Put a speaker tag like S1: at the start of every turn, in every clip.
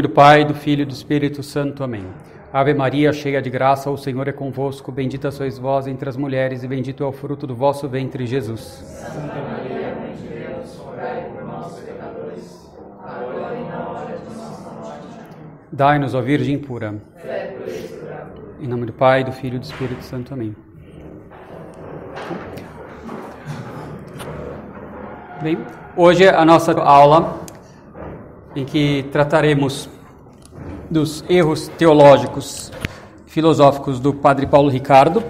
S1: Nome do Pai, do Filho e do Espírito Santo. Amém. Ave Maria, cheia de graça, o Senhor é convosco. Bendita sois vós entre as mulheres, e bendito é o fruto do vosso ventre, Jesus. Santa Maria, Mãe de Deus, rogai por nós, pecadores, agora e na hora de nossa morte. Dai-nos, ó Virgem pura. Fé Em nome do Pai, do Filho e do Espírito Santo. Amém. Bem, hoje a nossa aula em que trataremos dos erros teológicos filosóficos do Padre Paulo Ricardo.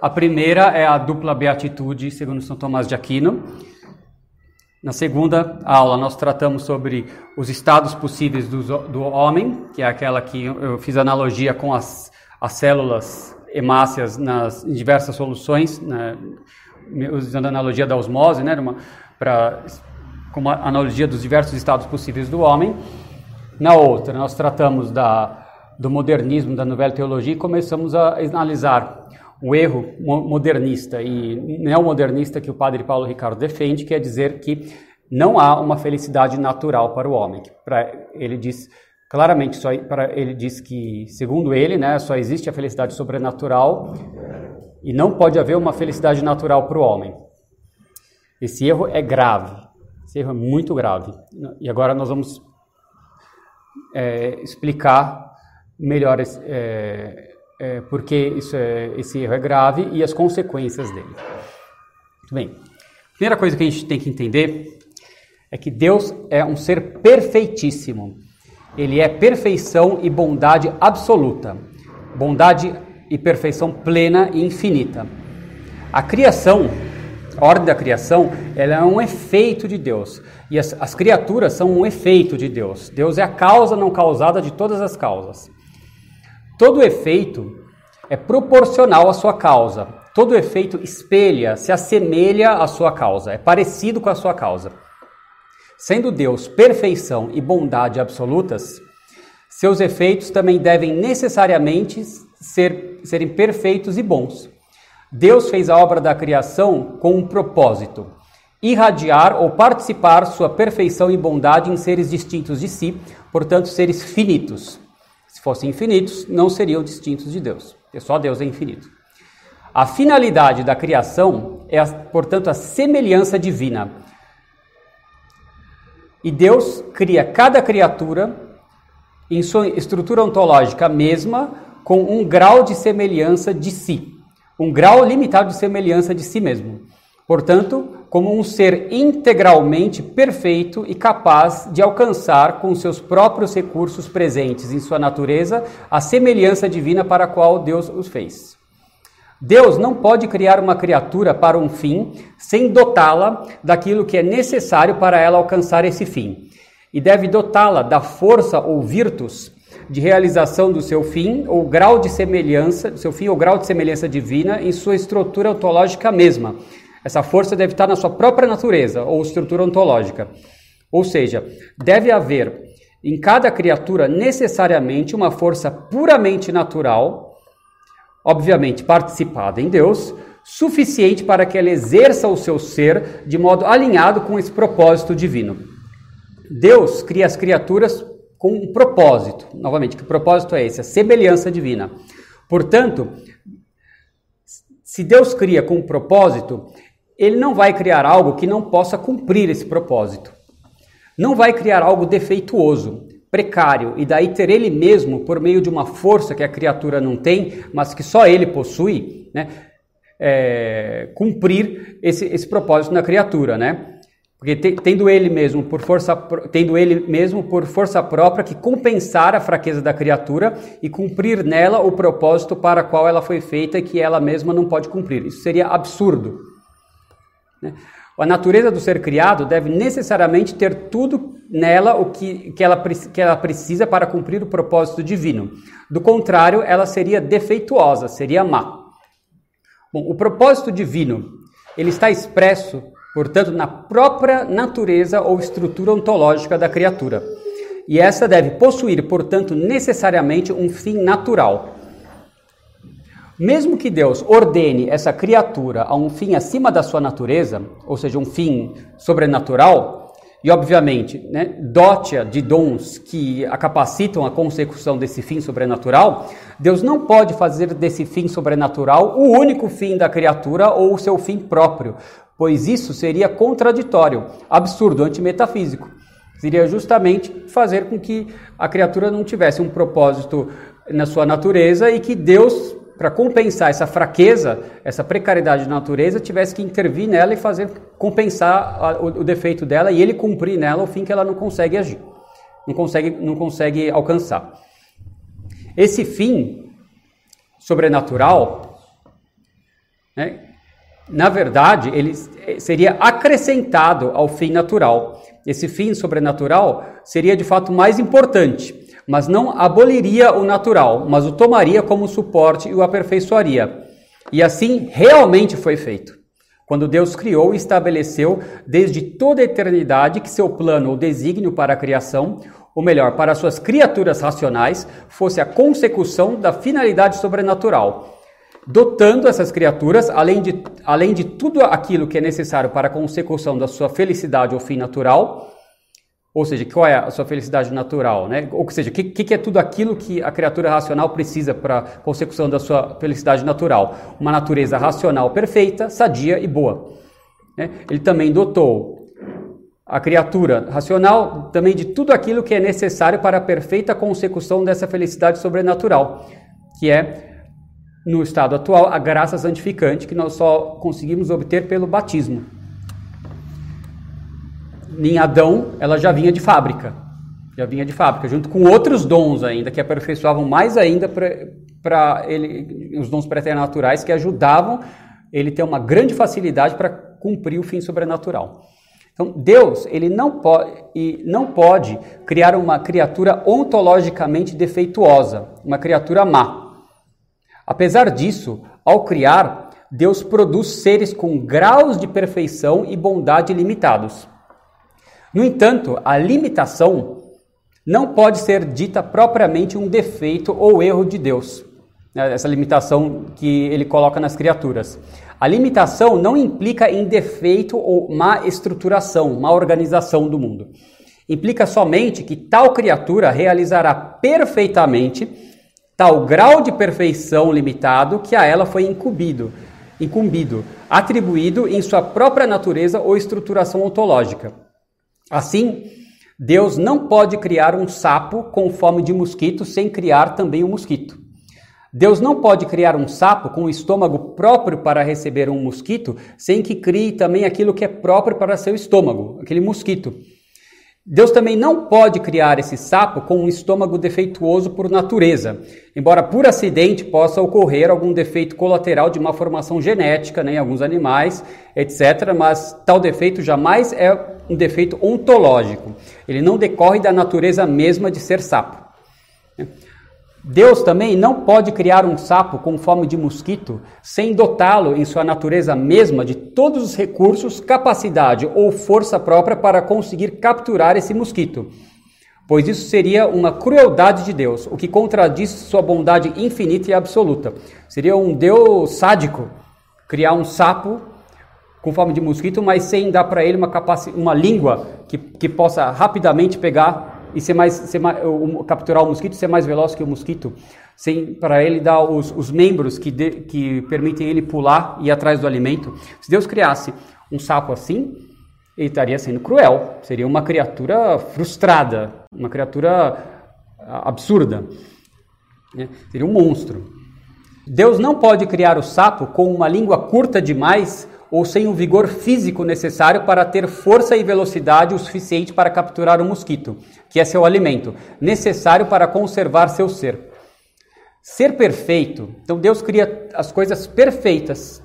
S1: A primeira é a dupla beatitude, segundo São Tomás de Aquino. Na segunda aula, nós tratamos sobre os estados possíveis do, do homem, que é aquela que eu fiz analogia com as, as células hemácias nas em diversas soluções, né, usando a analogia da osmose, né, para como a analogia dos diversos estados possíveis do homem. Na outra, nós tratamos da, do modernismo, da novela teologia e começamos a analisar o erro modernista e neomodernista que o padre Paulo Ricardo defende, que é dizer que não há uma felicidade natural para o homem. Ele diz claramente, só ele diz que, segundo ele, né, só existe a felicidade sobrenatural e não pode haver uma felicidade natural para o homem. Esse erro é grave. Esse erro é muito grave. E agora nós vamos é, explicar melhor é, é, por que isso é, esse erro é grave e as consequências dele. Muito bem. Primeira coisa que a gente tem que entender é que Deus é um ser perfeitíssimo. Ele é perfeição e bondade absoluta. Bondade e perfeição plena e infinita. A criação a ordem da criação ela é um efeito de Deus. E as, as criaturas são um efeito de Deus. Deus é a causa não causada de todas as causas. Todo efeito é proporcional à sua causa. Todo efeito espelha, se assemelha à sua causa, é parecido com a sua causa. Sendo Deus perfeição e bondade absolutas, seus efeitos também devem necessariamente ser, serem perfeitos e bons. Deus fez a obra da criação com um propósito: irradiar ou participar sua perfeição e bondade em seres distintos de si, portanto, seres finitos. Se fossem infinitos, não seriam distintos de Deus, porque só Deus é infinito. A finalidade da criação é, portanto, a semelhança divina. E Deus cria cada criatura em sua estrutura ontológica mesma, com um grau de semelhança de si um grau limitado de semelhança de si mesmo. Portanto, como um ser integralmente perfeito e capaz de alcançar com seus próprios recursos presentes em sua natureza a semelhança divina para a qual Deus os fez. Deus não pode criar uma criatura para um fim sem dotá-la daquilo que é necessário para ela alcançar esse fim. E deve dotá-la da força ou virtus de realização do seu fim ou grau de semelhança, seu fim ou grau de semelhança divina em sua estrutura ontológica mesma. Essa força deve estar na sua própria natureza ou estrutura ontológica. Ou seja, deve haver em cada criatura necessariamente uma força puramente natural, obviamente participada em Deus, suficiente para que ela exerça o seu ser de modo alinhado com esse propósito divino. Deus cria as criaturas com um propósito. Novamente, que propósito é esse? A semelhança divina. Portanto, se Deus cria com um propósito, ele não vai criar algo que não possa cumprir esse propósito. Não vai criar algo defeituoso, precário, e daí ter ele mesmo, por meio de uma força que a criatura não tem, mas que só ele possui, né, é, cumprir esse, esse propósito na criatura, né? Porque tendo ele mesmo por força, tendo ele mesmo por força própria que compensar a fraqueza da criatura e cumprir nela o propósito para qual ela foi feita e que ela mesma não pode cumprir. Isso seria absurdo. Né? A natureza do ser criado deve necessariamente ter tudo nela o que, que, ela, que ela precisa para cumprir o propósito divino. Do contrário, ela seria defeituosa, seria má. Bom, o propósito divino ele está expresso portanto, na própria natureza ou estrutura ontológica da criatura. E essa deve possuir, portanto, necessariamente um fim natural. Mesmo que Deus ordene essa criatura a um fim acima da sua natureza, ou seja, um fim sobrenatural, e, obviamente, né, dote-a de dons que a capacitam a consecução desse fim sobrenatural, Deus não pode fazer desse fim sobrenatural o único fim da criatura ou o seu fim próprio, pois isso seria contraditório, absurdo, antimetafísico. Seria justamente fazer com que a criatura não tivesse um propósito na sua natureza e que Deus para compensar essa fraqueza, essa precariedade da natureza, tivesse que intervir nela e fazer compensar a, o, o, defeito dela e ele cumprir nela o fim que ela não consegue agir, não consegue, não consegue alcançar. Esse fim sobrenatural, né, na verdade, ele seria acrescentado ao fim natural. Esse fim sobrenatural seria de fato mais importante mas não aboliria o natural, mas o tomaria como suporte e o aperfeiçoaria. E assim realmente foi feito. Quando Deus criou e estabeleceu desde toda a eternidade que seu plano ou desígnio para a criação, ou melhor, para suas criaturas racionais, fosse a consecução da finalidade sobrenatural, dotando essas criaturas, além de, além de tudo aquilo que é necessário para a consecução da sua felicidade ou fim natural, ou seja, qual é a sua felicidade natural, né? Ou seja, o que, que, é tudo aquilo que a criatura racional precisa para a consecução da sua felicidade natural? Uma natureza racional perfeita, sadia e boa. Né? Ele também dotou a criatura racional também de tudo aquilo que é necessário para a perfeita consecução dessa felicidade sobrenatural, que é, no estado atual, a graça santificante que nós só conseguimos obter pelo batismo em Adão, ela já vinha de fábrica. Já vinha de fábrica, junto com outros dons ainda, que aperfeiçoavam mais ainda para ele, os dons preternaturais que ajudavam ele ter uma grande facilidade para cumprir o fim sobrenatural. Então, Deus, ele não pode, não pode criar uma criatura ontologicamente defeituosa, uma criatura má. Apesar disso, ao criar, Deus produz seres com graus de perfeição e bondade limitados. No entanto, a limitação não pode ser dita propriamente um defeito ou erro de Deus. Né, essa limitação que ele coloca nas criaturas. A limitação não implica em defeito ou má estruturação, má organização do mundo. Implica somente que tal criatura realizará perfeitamente tal grau de perfeição limitado que a ela foi incumbido, incumbido, atribuído em sua própria natureza ou estruturação ontológica. Assim, Deus não pode criar um sapo com fome de mosquito sem criar também um mosquito. Deus não pode criar um sapo com o estômago próprio para receber um mosquito sem que crie também aquilo que é próprio para seu estômago, aquele mosquito. Deus também não pode criar esse sapo com um estômago defeituoso por natureza, embora por acidente possa ocorrer algum defeito colateral de uma formação genética né, em alguns animais, etc. Mas tal defeito jamais é um defeito ontológico. Ele não decorre da natureza mesma de ser sapo. Deus também não pode criar um sapo com fome de mosquito sem dotá-lo em sua natureza mesma de todos os recursos, capacidade ou força própria para conseguir capturar esse mosquito. Pois isso seria uma crueldade de Deus, o que contradiz sua bondade infinita e absoluta. Seria um Deus sádico criar um sapo com fome de mosquito, mas sem dar para ele uma, uma língua que, que possa rapidamente pegar e ser mais, ser mais capturar o mosquito, ser mais veloz que o mosquito, para ele dar os, os membros que, de, que permitem ele pular e ir atrás do alimento. Se Deus criasse um sapo assim, ele estaria sendo cruel, seria uma criatura frustrada, uma criatura absurda, né? seria um monstro. Deus não pode criar o sapo com uma língua curta demais ou sem o vigor físico necessário para ter força e velocidade o suficiente para capturar o mosquito, que é seu alimento, necessário para conservar seu ser. Ser perfeito, então Deus cria as coisas perfeitas.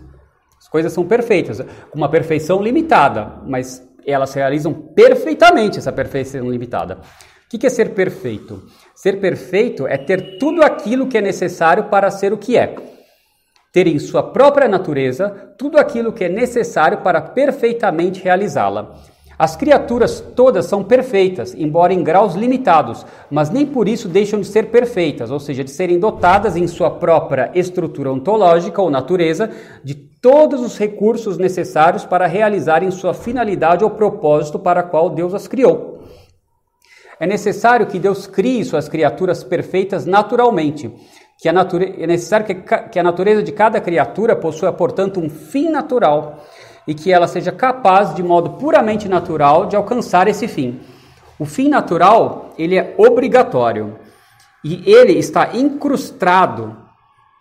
S1: As coisas são perfeitas, com uma perfeição limitada, mas elas realizam perfeitamente essa perfeição limitada. O que é ser perfeito? Ser perfeito é ter tudo aquilo que é necessário para ser o que é ter em sua própria natureza tudo aquilo que é necessário para perfeitamente realizá-la. As criaturas todas são perfeitas, embora em graus limitados, mas nem por isso deixam de ser perfeitas, ou seja, de serem dotadas em sua própria estrutura ontológica ou natureza de todos os recursos necessários para realizarem sua finalidade ou propósito para a qual Deus as criou. É necessário que Deus crie suas criaturas perfeitas naturalmente. Que a nature... É necessário que, que a natureza de cada criatura possua, portanto, um fim natural e que ela seja capaz, de modo puramente natural, de alcançar esse fim. O fim natural, ele é obrigatório e ele está incrustado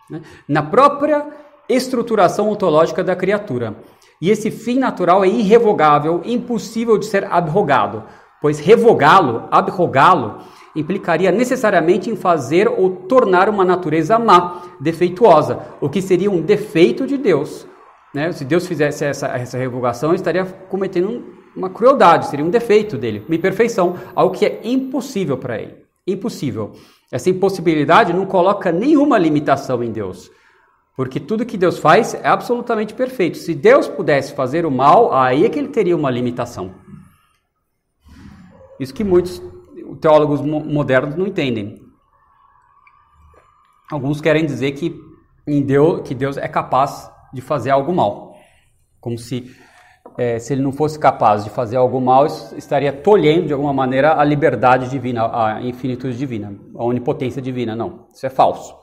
S1: né, na própria estruturação ontológica da criatura. E esse fim natural é irrevogável, impossível de ser abrogado, pois revogá-lo, abrogá-lo, implicaria necessariamente em fazer ou tornar uma natureza má, defeituosa, o que seria um defeito de Deus, né? Se Deus fizesse essa, essa revogação, estaria cometendo uma crueldade, seria um defeito dele, uma imperfeição, algo que é impossível para ele. Impossível. Essa impossibilidade não coloca nenhuma limitação em Deus. Porque tudo que Deus faz é absolutamente perfeito. Se Deus pudesse fazer o mal, aí é que ele teria uma limitação. Isso que muitos teólogos modernos não entendem. Alguns querem dizer que, em Deus, que Deus é capaz de fazer algo mal. Como se, é, se ele não fosse capaz de fazer algo mal, estaria tolhendo de alguma maneira a liberdade divina, a infinitude divina, a onipotência divina. Não, isso é falso.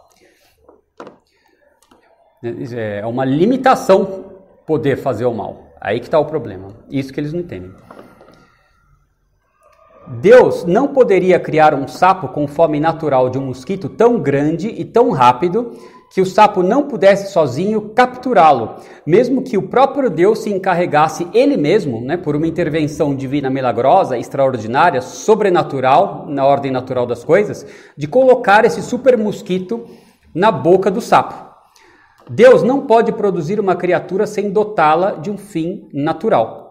S1: É, é uma limitação poder fazer o mal. Aí que está o problema. Isso que eles não entendem. Deus não poderia criar um sapo com fome natural de um mosquito tão grande e tão rápido que o sapo não pudesse sozinho capturá-lo, mesmo que o próprio Deus se encarregasse ele mesmo, né, por uma intervenção divina milagrosa, extraordinária, sobrenatural, na ordem natural das coisas, de colocar esse super mosquito na boca do sapo. Deus não pode produzir uma criatura sem dotá-la de um fim natural.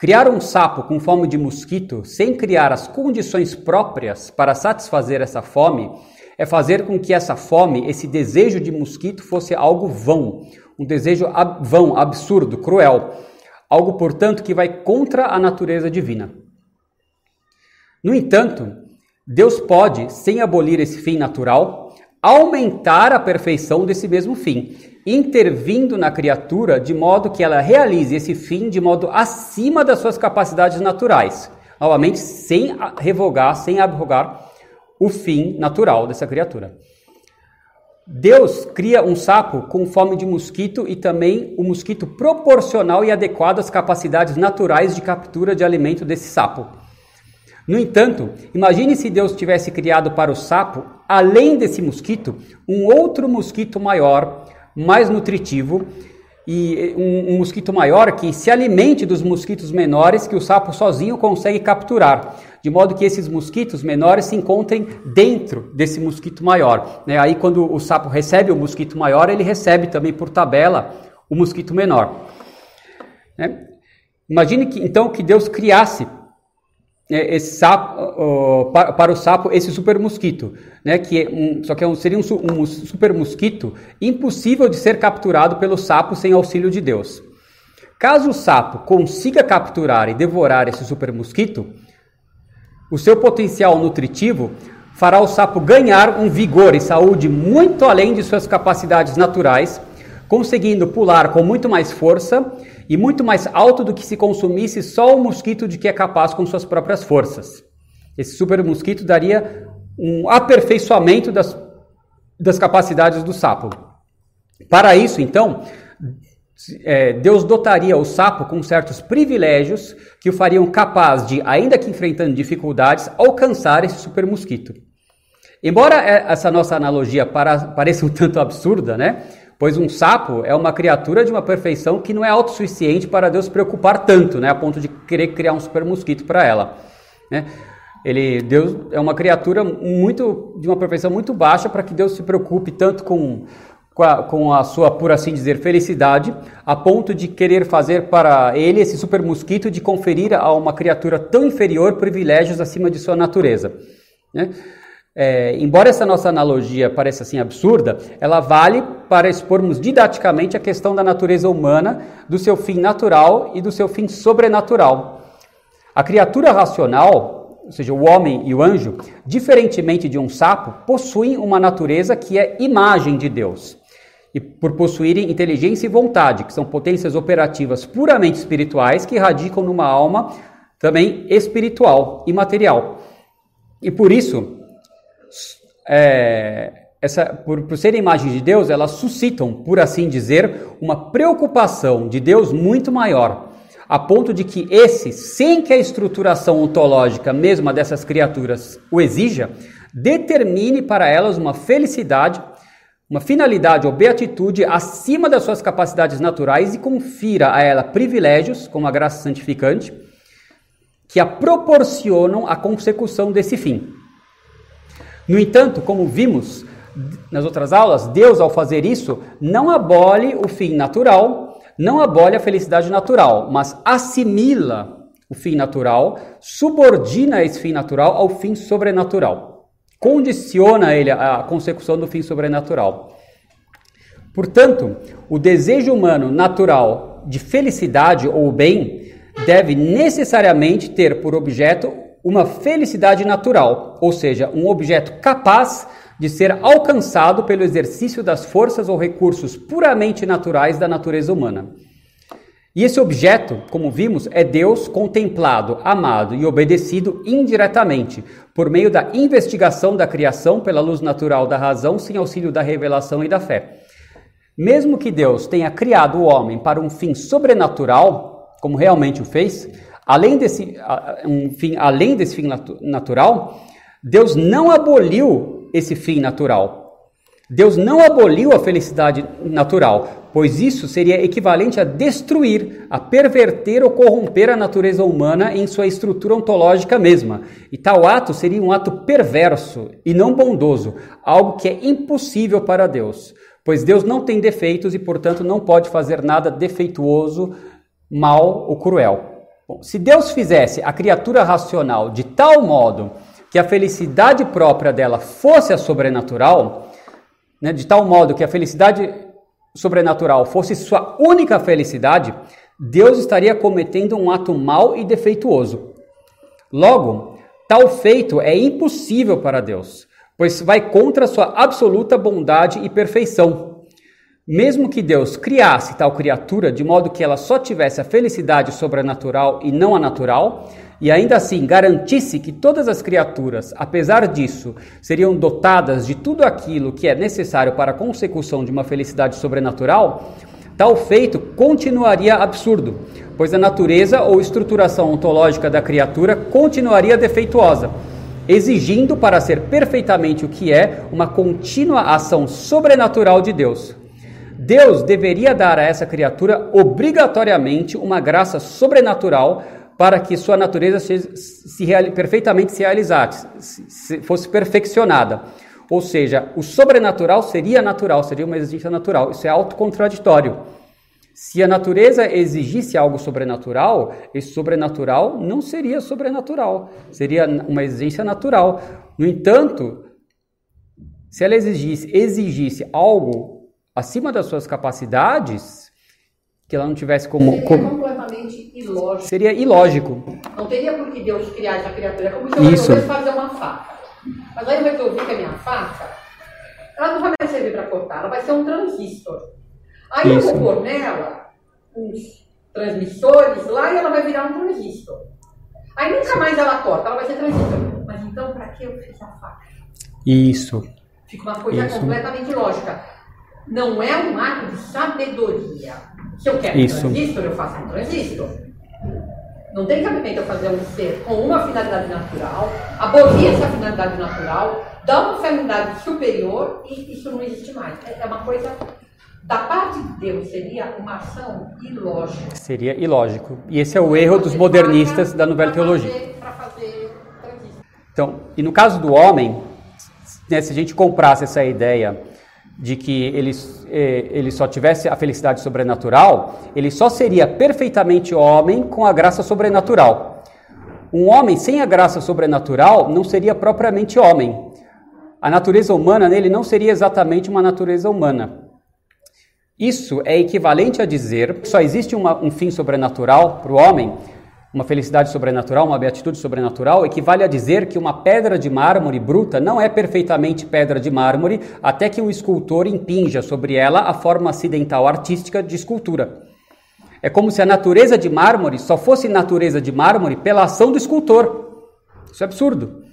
S1: Criar um sapo com fome de mosquito sem criar as condições próprias para satisfazer essa fome é fazer com que essa fome, esse desejo de mosquito fosse algo vão, um desejo ab vão, absurdo, cruel, algo, portanto, que vai contra a natureza divina. No entanto, Deus pode, sem abolir esse fim natural, aumentar a perfeição desse mesmo fim, intervindo na criatura de modo que ela realize esse fim de modo acima das suas capacidades naturais. Novamente, sem revogar, sem abrogar o fim natural dessa criatura. Deus cria um sapo com fome de mosquito e também o um mosquito proporcional e adequado às capacidades naturais de captura de alimento desse sapo. No entanto, imagine se Deus tivesse criado para o sapo, além desse mosquito, um outro mosquito maior, mais nutritivo, e um, um, mosquito maior que se alimente dos mosquitos menores que o sapo sozinho consegue capturar, de modo que esses mosquitos menores se encontrem dentro desse mosquito maior. Né? Aí, quando o sapo recebe o mosquito maior, ele recebe também por tabela o mosquito menor. Né? Imagine que então que Deus criasse esse sapo, uh, para, para, o sapo esse super mosquito, né, que é um, só que é um, seria um, um, super mosquito impossível de ser capturado pelo sapo sem auxílio de Deus. Caso o sapo consiga capturar e devorar esse super mosquito, o seu potencial nutritivo fará o sapo ganhar um vigor e saúde muito além de suas capacidades naturais, conseguindo pular com muito mais força e muito mais alto do que se consumisse só o mosquito de que é capaz com suas próprias forças. Esse super mosquito daria um aperfeiçoamento das, das capacidades do sapo. Para isso, então, é, Deus dotaria o sapo com certos privilégios que o fariam capaz de, ainda que enfrentando dificuldades, alcançar esse super mosquito. Embora é, essa nossa analogia pareça um tanto absurda, né? Pois um sapo é uma criatura de uma perfeição que não é autossuficiente para Deus se preocupar tanto, né, a ponto de querer criar um super mosquito para ela. Né? Ele, Deus é uma criatura muito de uma perfeição muito baixa para que Deus se preocupe tanto com, com a, com a sua, por assim dizer, felicidade, a ponto de querer fazer para ele esse super mosquito de conferir a uma criatura tão inferior privilégios acima de sua natureza. Né? É, embora essa nossa analogia pareça assim absurda, ela vale para expormos didaticamente a questão da natureza humana, do seu fim natural e do seu fim sobrenatural. A criatura racional, ou seja, o homem e o anjo, diferentemente de um sapo, possuem uma natureza que é imagem de Deus. E por possuírem inteligência e vontade, que são potências operativas puramente espirituais que radicam numa alma também espiritual e material. E por isso, é, essa, por, por serem imagens de Deus, elas suscitam, por assim dizer, uma preocupação de Deus muito maior, a ponto de que esse, sem que a estruturação ontológica mesma dessas criaturas o exija, determine para elas uma felicidade, uma finalidade ou beatitude acima das suas capacidades naturais e confira a ela privilégios, como a graça santificante, que a proporcionam a consecução desse fim. No entanto, como vimos nas outras aulas, Deus, ao fazer isso, não abole o fim natural, não abole a felicidade natural, mas assimila o fim natural, subordina esse fim natural ao fim sobrenatural, condiciona ele à consecução do fim sobrenatural. Portanto, o desejo humano natural de felicidade ou bem deve necessariamente ter por objeto uma felicidade natural, ou seja, um objeto capaz de ser alcançado pelo exercício das forças ou recursos puramente naturais da natureza humana. E esse objeto, como vimos, é Deus contemplado, amado e obedecido indiretamente, por meio da investigação da criação pela luz natural da razão, sem auxílio da revelação e da fé. Mesmo que Deus tenha criado o homem para um fim sobrenatural, como realmente o fez, além desse, um fim, além desse fim natural, Deus não aboliu esse fim natural. Deus não aboliu a felicidade natural, pois isso seria equivalente a destruir, a perverter ou corromper a natureza humana em sua estrutura ontológica mesma. E tal ato seria um ato perverso e não bondoso, algo que é impossível para Deus, pois Deus não tem defeitos e, portanto, não pode fazer nada defeituoso, mal ou cruel. Bom, se Deus fizesse a criatura racional de tal modo que a felicidade própria dela fosse a sobrenatural, né, de tal modo que a felicidade sobrenatural fosse sua única felicidade, Deus estaria cometendo um ato mau e defeituoso. Logo, tal feito é impossível para Deus, pois vai contra sua absoluta bondade e perfeição. Mesmo que Deus criasse tal criatura de modo que ela só tivesse a felicidade sobrenatural e não a natural, e ainda assim garantisse que todas as criaturas, apesar disso, seriam dotadas de tudo aquilo que é necessário para a consecução de uma felicidade sobrenatural, tal feito continuaria absurdo, pois a natureza ou estruturação ontológica da criatura continuaria defeituosa, exigindo para ser perfeitamente o que é uma contínua ação sobrenatural de Deus. Deus deveria dar a essa criatura obrigatoriamente uma graça sobrenatural para que sua natureza se, se perfeitamente se realizasse, se, fosse perfeccionada. Ou seja, o sobrenatural seria natural, seria uma exigência natural. Isso é autocontraditório. Se a natureza exigisse algo sobrenatural, esse sobrenatural não seria sobrenatural, seria uma exigência natural. No entanto, se ela exigisse, exigisse algo acima das suas capacidades, que ela não tivesse como.
S2: Seria
S1: como...
S2: completamente ilógico.
S1: Seria ilógico.
S2: Não teria por que Deus criar essa criatura. Como se eu Isso. fazer uma faca. Mas aí eu resolvi que a minha faca, ela não vai mais servir para cortar, ela vai ser um transistor. Aí Isso. eu vou pôr nela uns transmissores lá e ela vai virar um transistor. Aí nunca mais ela corta, ela vai ser transistor. Mas então, para que eu fiz a faca?
S1: Isso.
S2: Fica uma coisa Isso. completamente lógica não é um ato de sabedoria. Se eu quero Isso. um transistor, eu faço um transistor. Não tem cabimento eu fazer um ser com uma finalidade natural, abolir essa finalidade natural, dar uma finalidade superior e isso não existe mais. É, é uma coisa da parte de Deus seria uma ação ilógica.
S1: Seria ilógico. E esse é o erro dos modernistas da novela teologia.
S2: Fazer,
S1: então, e no caso do homem, né, se a gente comprasse essa ideia de que ele, eh, ele só tivesse a felicidade sobrenatural, ele só seria perfeitamente homem com a graça sobrenatural. Um homem sem a graça sobrenatural não seria propriamente homem. A natureza humana nele não seria exatamente uma natureza humana. Isso é equivalente a dizer que só existe uma, um fim sobrenatural para o homem uma felicidade sobrenatural, uma beatitude sobrenatural, equivale a dizer que uma pedra de mármore bruta não é perfeitamente pedra de mármore até que o escultor impinja sobre ela a forma acidental artística de escultura. É como se a natureza de mármore só fosse natureza de mármore pela ação do escultor. Isso é absurdo.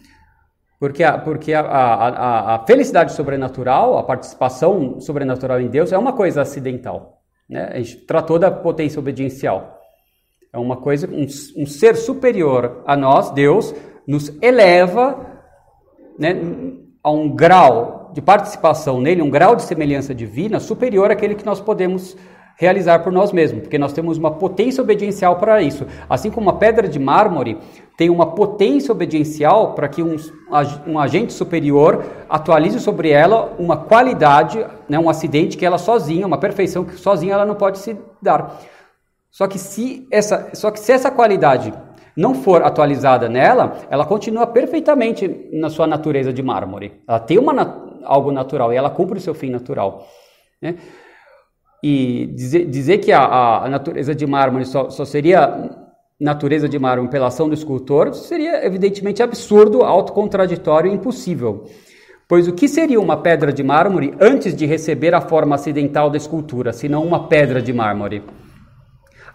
S1: Porque, a, porque a, a, a felicidade sobrenatural, a participação sobrenatural em Deus é uma coisa acidental. Né? A gente tratou da potência obediencial. É uma coisa, um, um ser superior a nós, Deus, nos eleva né, a um grau de participação nele, um grau de semelhança divina superior àquele que nós podemos realizar por nós mesmos, porque nós temos uma potência obediencial para isso. Assim como uma pedra de mármore tem uma potência obediencial para que um, um agente superior atualize sobre ela uma qualidade, né, um acidente que ela sozinha, uma perfeição que sozinha ela não pode se dar. Só que se essa, só que se essa qualidade não for atualizada nela, ela continua perfeitamente na sua natureza de mármore. Ela tem uma, algo natural e ela cumpre o seu fim natural. Né? E dizer, dizer que a, a, natureza de mármore só, só seria natureza de mármore pela ação do escultor seria evidentemente absurdo, autocontraditório e impossível. Pois o que seria uma pedra de mármore antes de receber a forma acidental da escultura, senão uma pedra de mármore?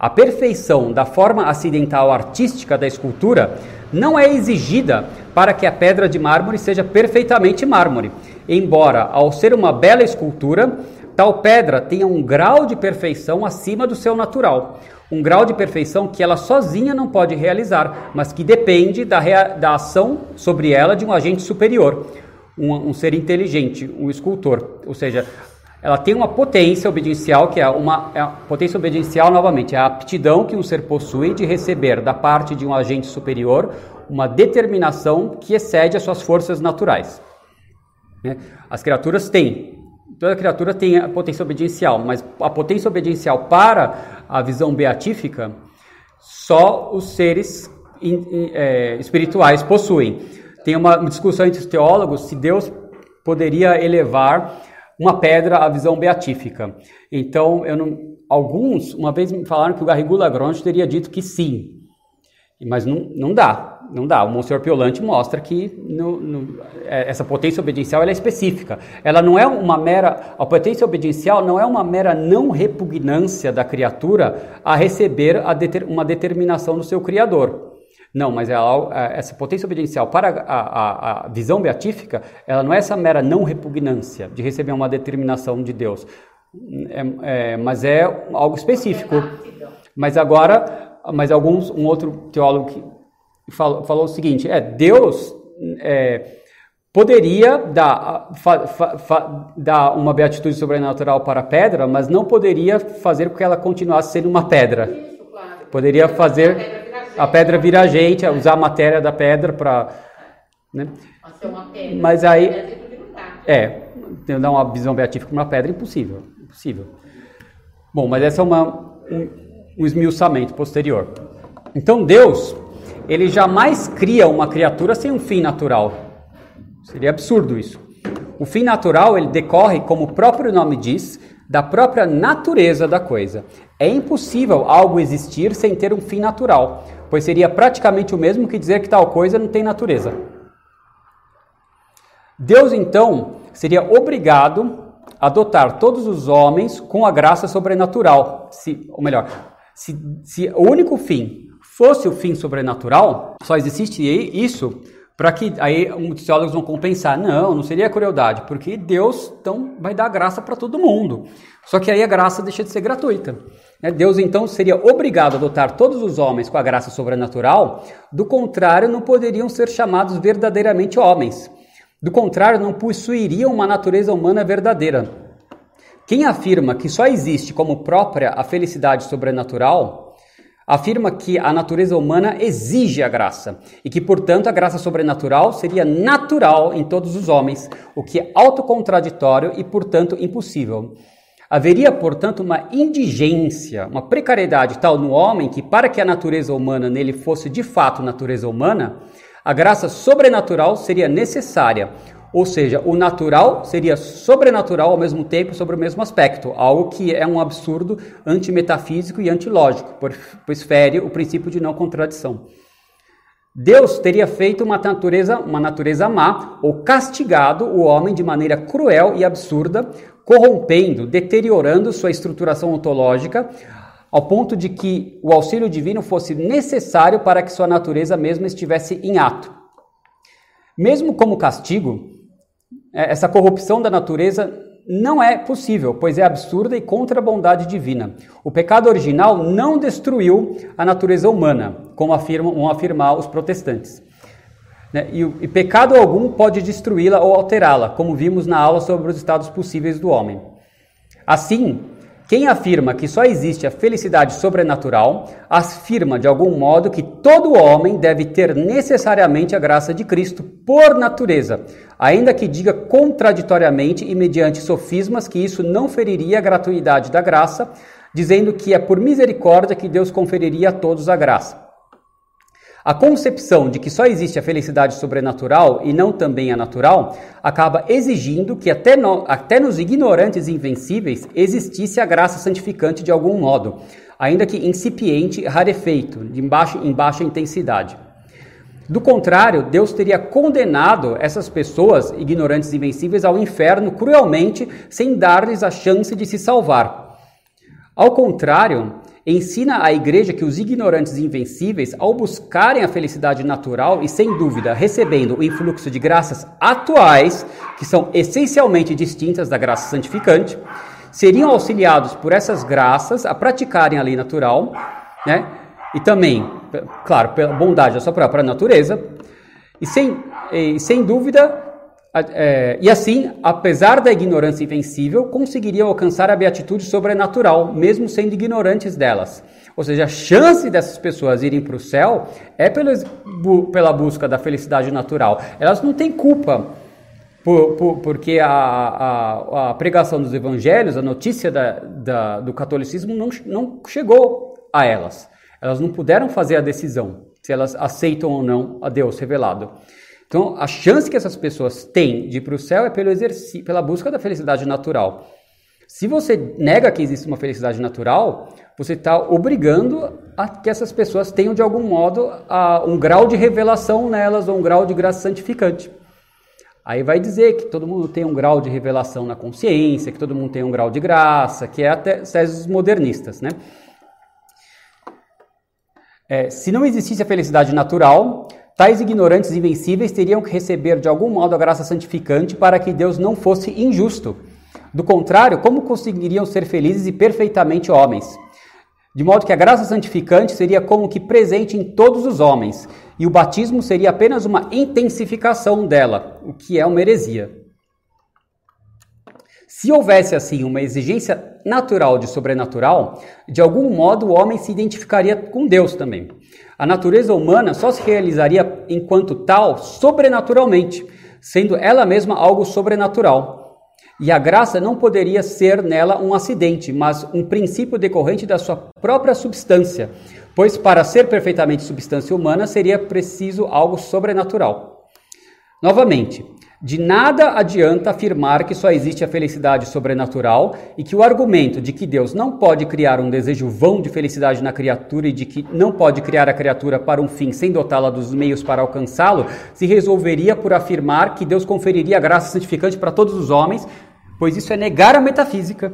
S1: A perfeição da forma acidental artística da escultura não é exigida para que a pedra de mármore seja perfeitamente mármore, embora, ao ser uma bela escultura, tal pedra tenha um grau de perfeição acima do seu natural. Um grau de perfeição que ela sozinha não pode realizar, mas que depende da, da ação sobre ela de um agente superior, um, um ser inteligente, um escultor. Ou seja, ela tem uma potência obediencial, que é uma é potência obediencial, novamente, é a aptidão que um ser possui de receber da parte de um agente superior uma determinação que excede as suas forças naturais. Né? As criaturas têm, toda criatura tem a potência obediencial, mas a potência obediencial para a visão beatífica, só os seres é, espirituais possuem. Tem uma discussão entre os teólogos se Deus poderia elevar uma pedra à visão beatífica. Então, não, alguns, uma vez me falaram que o Garrigou Lagrange teria dito que sim, mas não, não dá, não dá. O Monsenhor Piolante mostra que no, no, é, essa potência obediencial é específica. Ela não é uma mera, a potência obediencial não é uma mera não repugnância da criatura a receber a deter, uma determinação do seu Criador. Não, mas ela, é, essa potência obediencial para a, a, a, visão beatífica, ela não é essa mera não repugnância de receber uma determinação de Deus, é, é, mas é algo específico. Mas agora, mas alguns, um outro teólogo falou, falou o seguinte: é Deus é, poderia dar, fa, fa, fa, dar uma beatitude sobrenatural para a pedra, mas não poderia fazer com que ela continuasse sendo uma pedra. Poderia fazer a pedra vira gente, usar a matéria da pedra para. Né? Mas aí. É, dar uma visão beatífica para uma pedra, impossível. Impossível. Bom, mas essa é uma, um, um esmiuçamento posterior. Então Deus, ele jamais cria uma criatura sem um fim natural. Seria absurdo isso. O fim natural, ele decorre, como o próprio nome diz, da própria natureza da coisa. É impossível algo existir sem ter um fim natural, pois seria praticamente o mesmo que dizer que tal coisa não tem natureza. Deus, então, seria obrigado a dotar todos os homens com a graça sobrenatural, se, ou melhor, se, se o único fim fosse o fim sobrenatural, só existe isso para que aí muitos teólogos vão compensar. Não, não seria crueldade, porque Deus então vai dar graça para todo mundo. Só que aí a graça deixa de ser gratuita. Né? Deus então seria obrigado a dotar todos os homens com a graça sobrenatural, do contrário, não poderiam ser chamados verdadeiramente homens. Do contrário, não possuiriam uma natureza humana verdadeira. Quem afirma que só existe como própria a felicidade sobrenatural afirma que a natureza humana exige a graça e que, portanto, a graça sobrenatural seria natural em todos os homens, o que é autocontradictório e, portanto, impossível. Haveria, portanto, uma indigência, uma precariedade tal no homem que, para que a natureza humana nele fosse de fato natureza humana, a graça sobrenatural seria necessária, Ou seja, o natural seria sobrenatural ao mesmo tempo sobre o mesmo aspecto, algo que é um absurdo antimetafísico e antilógico, pois fere o princípio de não contradição. Deus teria feito uma natureza, uma natureza má ou castigado o homem de maneira cruel e absurda, corrompendo, deteriorando sua estruturação ontológica, ao ponto de que o auxílio divino fosse necessário para que sua natureza mesma estivesse em ato. Mesmo como castigo, é, essa corrupção da natureza não é possível, pois é absurda e contra a bondade divina. O pecado original não destruiu a natureza humana, como afirmam, afirmar os protestantes. Né? E, e pecado algum pode destruí-la ou alterá-la, como vimos na aula sobre os estados possíveis do homem. Assim, quem afirma que só existe a felicidade sobrenatural, afirma de algum modo que todo homem deve ter necessariamente a graça de Cristo por natureza, ainda que diga contraditoriamente e mediante sofismas que isso não feriria a gratuidade da graça, dizendo que é por misericórdia que Deus conferiria a todos a graça. A concepção de que só existe a felicidade sobrenatural e não também a natural acaba exigindo que até, no, até nos ignorantes invencíveis existisse a graça santificante de algum modo, ainda que incipiente e rarefeito, de baixa, em baixa intensidade. Do contrário, Deus teria condenado essas pessoas, ignorantes invencíveis, ao inferno cruelmente, sem dar-lhes a chance de se salvar. Ao contrário, ensina à igreja que os ignorantes invencíveis, ao buscarem a felicidade natural e sem dúvida recebendo o influxo de graças atuais, que são essencialmente distintas da graça santificante, seriam auxiliados por essas graças a praticarem a lei natural, né? E também, claro, pela bondade da sua própria natureza, e sem, e, sem dúvida é, e assim, apesar da ignorância invencível, conseguiriam alcançar a beatitude sobrenatural, mesmo sendo ignorantes delas. Ou seja, a chance dessas pessoas irem para o céu é pela busca da felicidade natural. Elas não têm culpa, por, por, porque a, a, a, pregação dos evangelhos, a notícia da, da, do catolicismo não, não chegou a elas. Elas não puderam fazer a decisão se elas aceitam ou não a Deus revelado. Então, a chance que essas pessoas têm de ir para o céu é pelo exercício, pela busca da felicidade natural. Se você nega que existe uma felicidade natural, você está obrigando a que essas pessoas tenham, de algum modo, a, um grau de revelação nelas ou um grau de graça santificante. Aí vai dizer que todo mundo tem um grau de revelação na consciência, que todo mundo tem um grau de graça, que é até teses modernistas, né? É, se não existisse a felicidade natural, Tais ignorantes invencíveis teriam que receber de algum modo a graça santificante para que Deus não fosse injusto. Do contrário, como conseguiriam ser felizes e perfeitamente homens? De modo que a graça santificante seria como que presente em todos os homens, e o batismo seria apenas uma intensificação dela, o que é uma heresia. Se houvesse assim uma exigência natural de sobrenatural, de algum modo o homem se identificaria com Deus também. A natureza humana só se realizaria enquanto tal sobrenaturalmente, sendo ela mesma algo sobrenatural. E a graça não poderia ser nela um acidente, mas um princípio decorrente da sua própria substância, pois para ser perfeitamente substância humana seria preciso algo sobrenatural. Novamente, de nada adianta afirmar que só existe a felicidade sobrenatural e que o argumento de que Deus não pode criar um desejo vão de felicidade na criatura e de que não pode criar a criatura para um fim sem dotá-la dos meios para alcançá-lo se resolveria por afirmar que Deus conferiria a graça santificante para todos os homens, pois isso é negar a metafísica,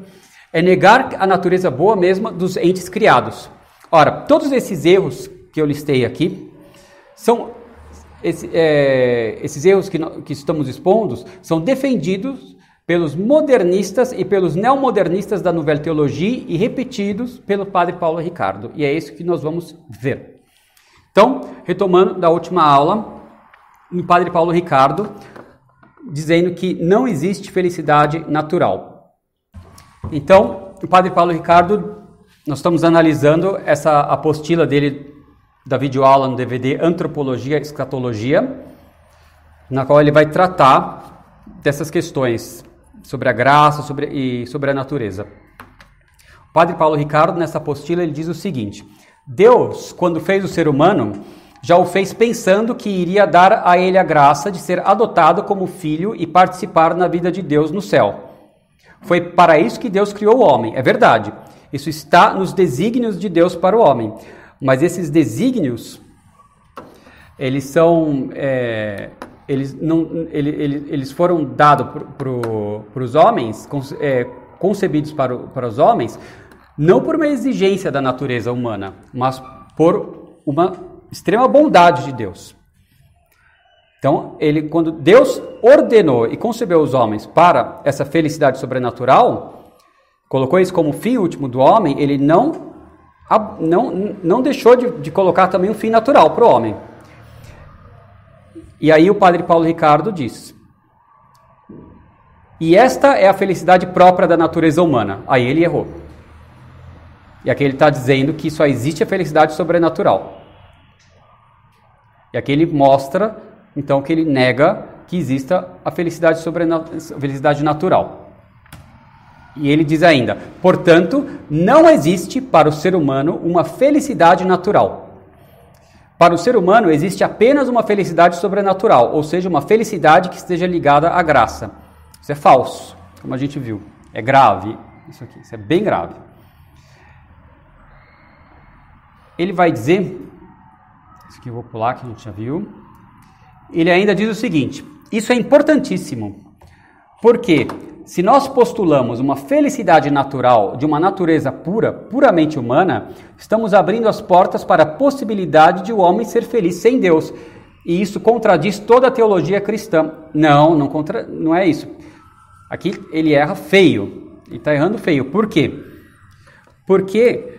S1: é negar a natureza boa mesma dos entes criados. Ora, todos esses erros que eu listei aqui são esse, é, esses erros que, que estamos expondo são defendidos pelos modernistas e pelos neomodernistas da Nouvelle Teologia e repetidos pelo padre Paulo Ricardo. E é isso que nós vamos ver. Então, retomando da última aula, o padre Paulo Ricardo dizendo que não existe felicidade natural. Então, o padre Paulo Ricardo, nós estamos analisando essa apostila dele da videoaula no DVD Antropologia e Escatologia, na qual ele vai tratar dessas questões sobre a graça sobre, e sobre a natureza. O padre Paulo Ricardo, nessa apostila, ele diz o seguinte: Deus, quando fez o ser humano, já o fez pensando que iria dar a ele a graça de ser adotado como filho e participar na vida de Deus no céu. Foi para isso que Deus criou o homem, é verdade. Isso está nos desígnios de Deus para o homem. Mas esses desígnios, eles são. É, eles, não, ele, ele, eles foram dados para os homens, é, concebidos para, para os homens, não por uma exigência da natureza humana, mas por uma extrema bondade de Deus. Então, ele, quando Deus ordenou e concebeu os homens para essa felicidade sobrenatural, colocou isso como fim último do homem, ele não, não, não deixou de, de colocar também um fim natural para o homem. E aí o padre Paulo Ricardo diz: E esta é a felicidade própria da natureza humana. Aí ele errou. E aqui ele está dizendo que só existe a felicidade sobrenatural. E aqui ele mostra, então, que ele nega que exista a felicidade, a felicidade natural. E ele diz ainda: portanto, não existe para o ser humano uma felicidade natural. Para o ser humano existe apenas uma felicidade sobrenatural, ou seja, uma felicidade que esteja ligada à graça. Isso é falso, como a gente viu. É grave isso aqui, isso é bem grave. Ele vai dizer, isso aqui eu vou pular que a gente já viu. Ele ainda diz o seguinte: isso é importantíssimo, porque se nós postulamos uma felicidade natural de uma natureza pura, puramente humana, estamos abrindo as portas para a possibilidade de o homem ser feliz sem Deus. E isso contradiz toda a teologia cristã. Não, não, contra, não é isso. Aqui ele erra feio. Ele está errando feio. Por quê? Porque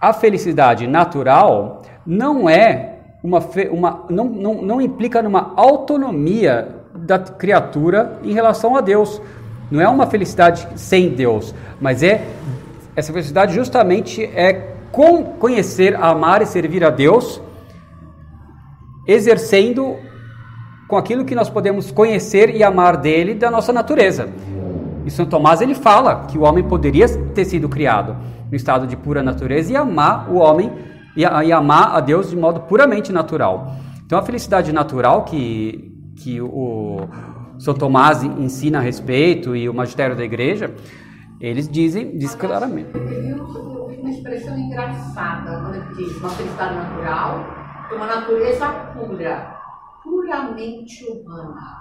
S1: a felicidade natural não é uma, uma não, não, não implica numa autonomia da criatura em relação a Deus. Não é uma felicidade sem Deus, mas é essa felicidade justamente é com conhecer, amar e servir a Deus, exercendo com aquilo que nós podemos conhecer e amar dele da nossa natureza. E São Tomás ele fala que o homem poderia ter sido criado no estado de pura natureza e amar o homem e, e amar a Deus de modo puramente natural. Então a felicidade natural que, que o, são Tomás ensina a respeito e o magistério da igreja, eles dizem, diz claramente.
S2: Eu vi uma expressão engraçada quando ele diz uma felicidade natural, uma natureza pura, puramente humana.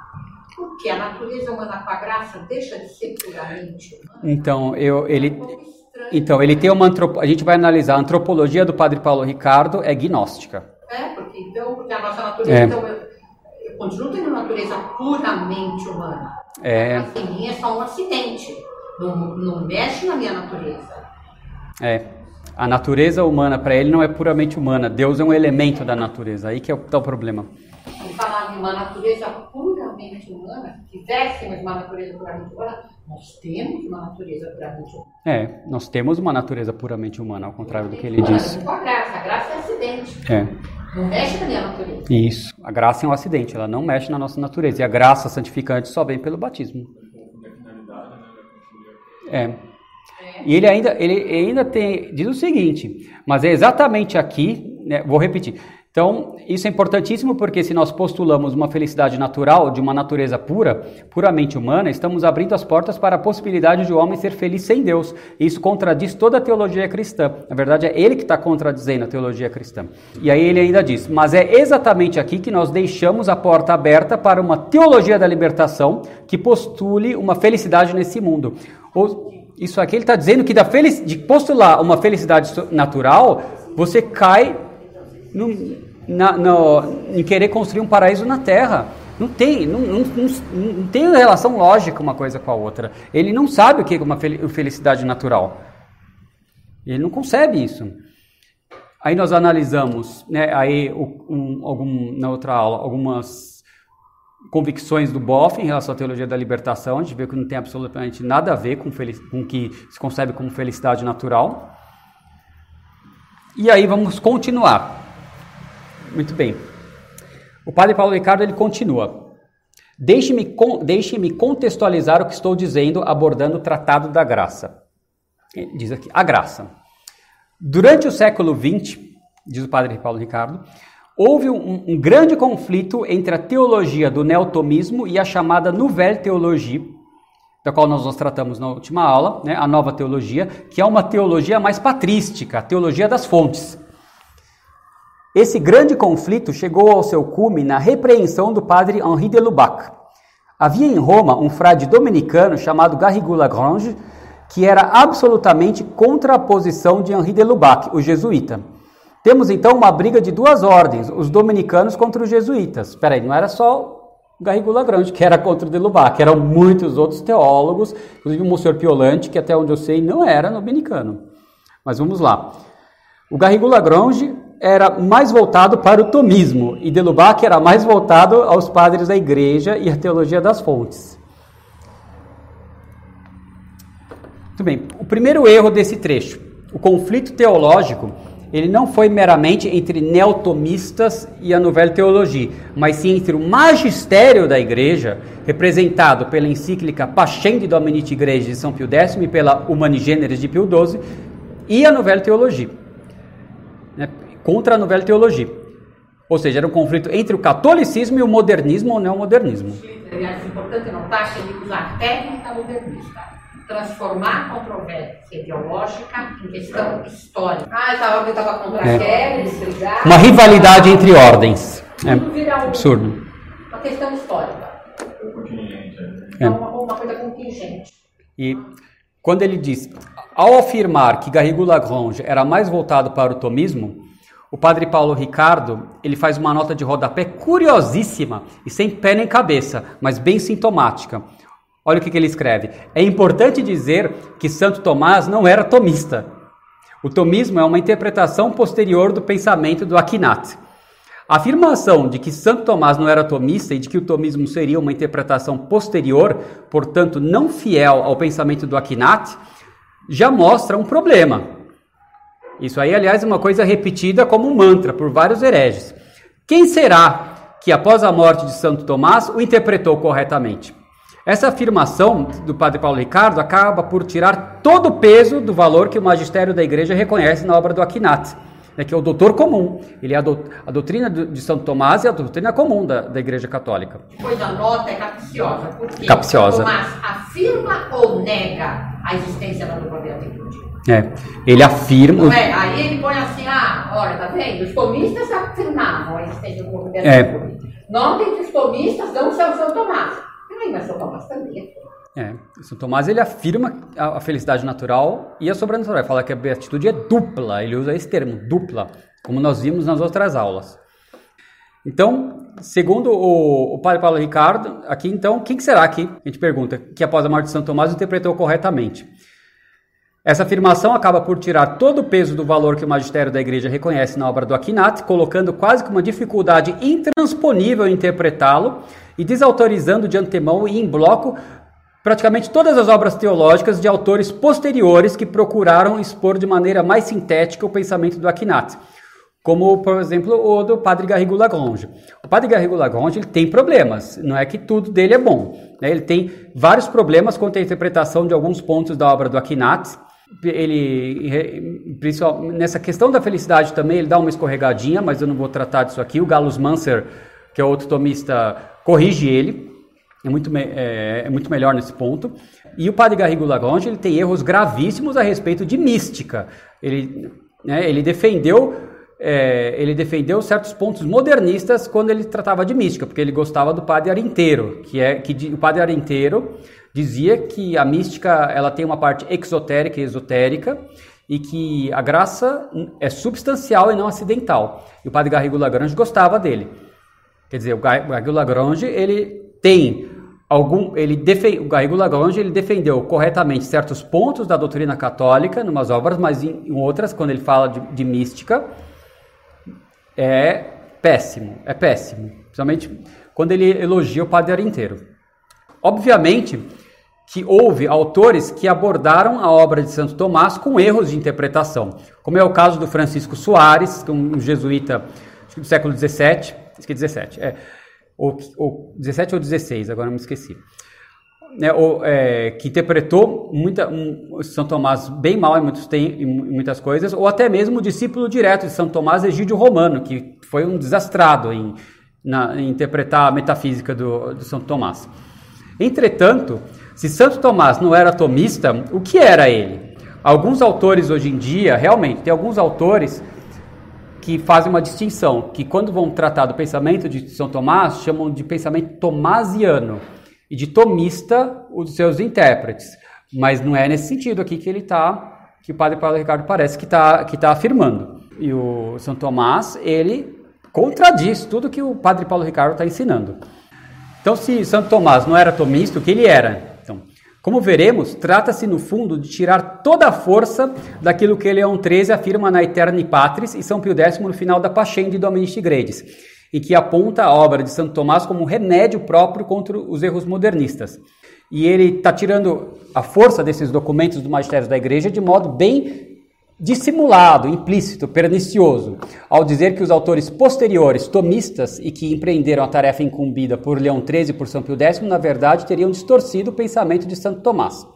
S2: Porque a natureza humana com a graça deixa de ser puramente humana.
S1: Então, eu, ele, então, ele tem uma antropo... a gente vai analisar a antropologia do Padre Paulo Ricardo é gnóstica.
S2: É, porque então, porque a nossa natureza é. então, continuo tendo natureza puramente humana.
S1: É.
S2: Assim, mim é só um acidente. Não, não mexe na minha natureza.
S1: É. A natureza humana para ele não é puramente humana. Deus é um elemento da natureza. Aí que é o, o problema.
S2: Se falar de uma natureza puramente humana, se tivéssemos uma natureza puramente humana, nós temos uma natureza puramente humana.
S1: É, nós temos uma natureza puramente humana, ao contrário do que ele disse.
S2: Com a graça, a graça é acidente.
S1: É.
S2: Não mexe na minha natureza.
S1: Isso. A graça é um acidente, ela não mexe na nossa natureza. E a graça santificante só vem pelo batismo. É. E ele ainda, ele ainda tem, diz o seguinte, mas é exatamente aqui, né, vou repetir, então, isso é importantíssimo porque se nós postulamos uma felicidade natural, de uma natureza pura, puramente humana, estamos abrindo as portas para a possibilidade de o homem ser feliz sem Deus. Isso contradiz toda a teologia cristã. Na verdade, é ele que está contradizendo a teologia cristã. E aí ele ainda diz: Mas é exatamente aqui que nós deixamos a porta aberta para uma teologia da libertação que postule uma felicidade nesse mundo. Isso aqui ele está dizendo que da de postular uma felicidade natural, você cai no, na, no, em querer construir um paraíso na Terra. Não tem, não, não, não, não, tem relação lógica uma coisa com a outra. Ele não sabe o que é uma felicidade natural. Ele não concebe isso. Aí nós analisamos, né, aí um, algum, na outra aula, algumas convicções do Boff em relação à teologia da libertação. A gente vê que não tem absolutamente nada a ver com, com o que se concebe como felicidade natural. E aí vamos continuar. Muito bem. O padre Paulo Ricardo ele continua. Deixe-me deixe contextualizar o que estou dizendo abordando o Tratado da Graça. Ele diz aqui, a graça. Durante o século XX, diz o padre Paulo Ricardo, houve um, um, grande conflito entre a teologia do neotomismo e a chamada Nouvelle Théologie, da qual nós nos tratamos na última aula, né, a nova teologia, que é uma teologia mais patrística, a teologia das fontes. Esse grande conflito chegou ao seu cume na repreensão do padre Henri de Lubac. Havia em Roma um frade dominicano chamado Garrigou Lagrange, que era absolutamente contra a posição de Henri de Lubac, o jesuíta. Temos então uma briga de duas ordens, os dominicanos contra os jesuítas. Espera aí, não era só Garrigou Lagrange, que era contra o de Lubac, eram muitos outros teólogos, inclusive o Monsenhor Piolante, que até onde eu sei não era dominicano. Mas vamos lá. O Garrigou Lagrange era mais voltado para o tomismo e de Lubac era mais voltado aos padres da igreja e à teologia das fontes. Muito bem. O primeiro erro desse trecho, o conflito teológico ele não foi meramente entre neotomistas e a Nouvelle Teologia, mas sim entre o magistério da Igreja, representado pela encíclica Pacem de Dominite Igreja de São Pio X e pela Humani Generis de Pio XII, e a Nouvelle Teologia, né, contra a Nouvelle Teologia. Ou seja, era um conflito entre o catolicismo e o modernismo ou neomodernismo.
S2: É importante notar que ele usa a técnica modernista transformar a controvérsia ideológica em questão histórica. Ah, estava estava contra é. eles brigaram.
S1: Uma rivalidade entre ordens. É um, absurdo.
S2: Uma questão histórica. É. Então, uma, uma coisa contingente.
S1: E quando ele diz, ao afirmar que Garrigou Lagrange era mais voltado para o tomismo, o padre Paulo Ricardo ele faz uma nota de rodapé curiosíssima e sem pé nem cabeça, mas bem sintomática. Olha o que, que ele escreve. É importante dizer que Santo Tomás não era tomista. O tomismo é uma interpretação posterior do pensamento do Akinat. A afirmação de que Santo Tomás não era tomista e de que o tomismo seria uma interpretação posterior, portanto não fiel ao pensamento do Akinat, já mostra um problema. Isso aí, aliás, é uma coisa repetida como um mantra por vários hereges. Quem será que, após a morte de Santo Tomás, o interpretou corretamente? Essa afirmação do padre Paulo Ricardo acaba por tirar todo o peso do valor que o magistério da igreja reconhece na obra do Aquinat, né, que é o doutor comum. Ele é a, do, a doutrina de Santo Tomás e a doutrina comum da, da igreja católica.
S2: Pois a nota é capciosa, porque
S1: capciosa.
S2: Tomás afirma ou nega a existência da dupla beatitude?
S1: É, ele afirma.
S2: Não é, aí ele põe assim, ah, olha, tá vendo? Os tomistas afirmavam a existência dupla beatitude. É. Notem que os tomistas não são São Tomás. Ai, mas São Tomás também. É,
S1: São Tomás ele afirma a, felicidade natural e a sobrenatural. Ele fala que a beatitude é dupla, ele usa esse termo, dupla, como nós vimos nas outras aulas. Então, segundo o, o padre Paulo Ricardo, aqui então, quem que será que, a gente pergunta, que após a morte de São Tomás interpretou corretamente? Essa afirmação acaba por tirar todo o peso do valor que o magistério da igreja reconhece na obra do Aquinat, colocando quase que uma dificuldade intransponível em interpretá-lo e desautorizando de antemão e em bloco praticamente todas as obras teológicas de autores posteriores que procuraram expor de maneira mais sintética o pensamento do Aquinat, como, por exemplo, o do padre Garrigou Lagrange. O padre Garrigou Lagrange ele tem problemas, não é que tudo dele é bom. Né? Ele tem vários problemas quanto à interpretação de alguns pontos da obra do Aquinat, ele nessa questão da felicidade também ele dá uma escorregadinha, mas eu não vou tratar disso aqui. O Gallus Manser, que é outro tomista corrige ele, é muito, é, é muito melhor nesse ponto. E o padre Garrigo Lagrange ele tem erros gravíssimos a respeito de mística. Ele, né, ele defendeu é, ele defendeu certos pontos modernistas quando ele tratava de mística, porque ele gostava do padre Arinteiro, que é que o padre Arinteiro dizia que a mística ela tem uma parte exotérica e esotérica e que a graça é substancial e não acidental. E o padre Garrigo Lagrange gostava dele. Quer dizer, o Garrigou Lagrange, ele tem algum, ele defe, o Garrigou Lagrange, ele defendeu corretamente certos pontos da doutrina católica, em umas obras, mas em, em outras, quando ele fala de, de, mística, é péssimo, é péssimo. Principalmente quando ele elogia o padre inteiro. Obviamente que houve autores que abordaram a obra de Santo Tomás com erros de interpretação, como é o caso do Francisco Soares, é um jesuíta do século XVII, Acho que 17. É. Ou, ou 17 ou 16, agora me esqueci. né, ou, é, que interpretou muita, um, São Tomás bem mal em, muitos, tem, em muitas coisas, ou até mesmo o discípulo direto de São Tomás, Egídio Romano, que foi um desastrado em, na, em interpretar a metafísica do, do São Tomás. Entretanto, se Santo Tomás não era tomista, o que era ele? Alguns autores hoje em dia, realmente, tem alguns autores que fazem uma distinção, que quando vão tratar do pensamento de São Tomás, chamam de pensamento tomasiano e de tomista os seus intérpretes. Mas não é nesse sentido aqui que ele está, que o padre Paulo Ricardo parece que está que tá afirmando. E o São Tomás, ele contradiz tudo que o padre Paulo Ricardo está ensinando. Então, se Santo Tomás não era tomista, o que ele era? Como veremos, trata-se no fundo de tirar toda a força daquilo que Leão XIII afirma na Eterni Patris e São Pio X no final da Pachem de Dominici Gredis e que aponta a obra de Santo Tomás como um remédio próprio contra os erros modernistas. E ele está tirando a força desses documentos do magistério da igreja de modo bem dissimulado, implícito, pernicioso, ao dizer que os autores posteriores, tomistas, e que empreenderam a tarefa incumbida por Leão XIII e por São Pio X, na verdade, teriam distorcido o pensamento de Santo Tomás.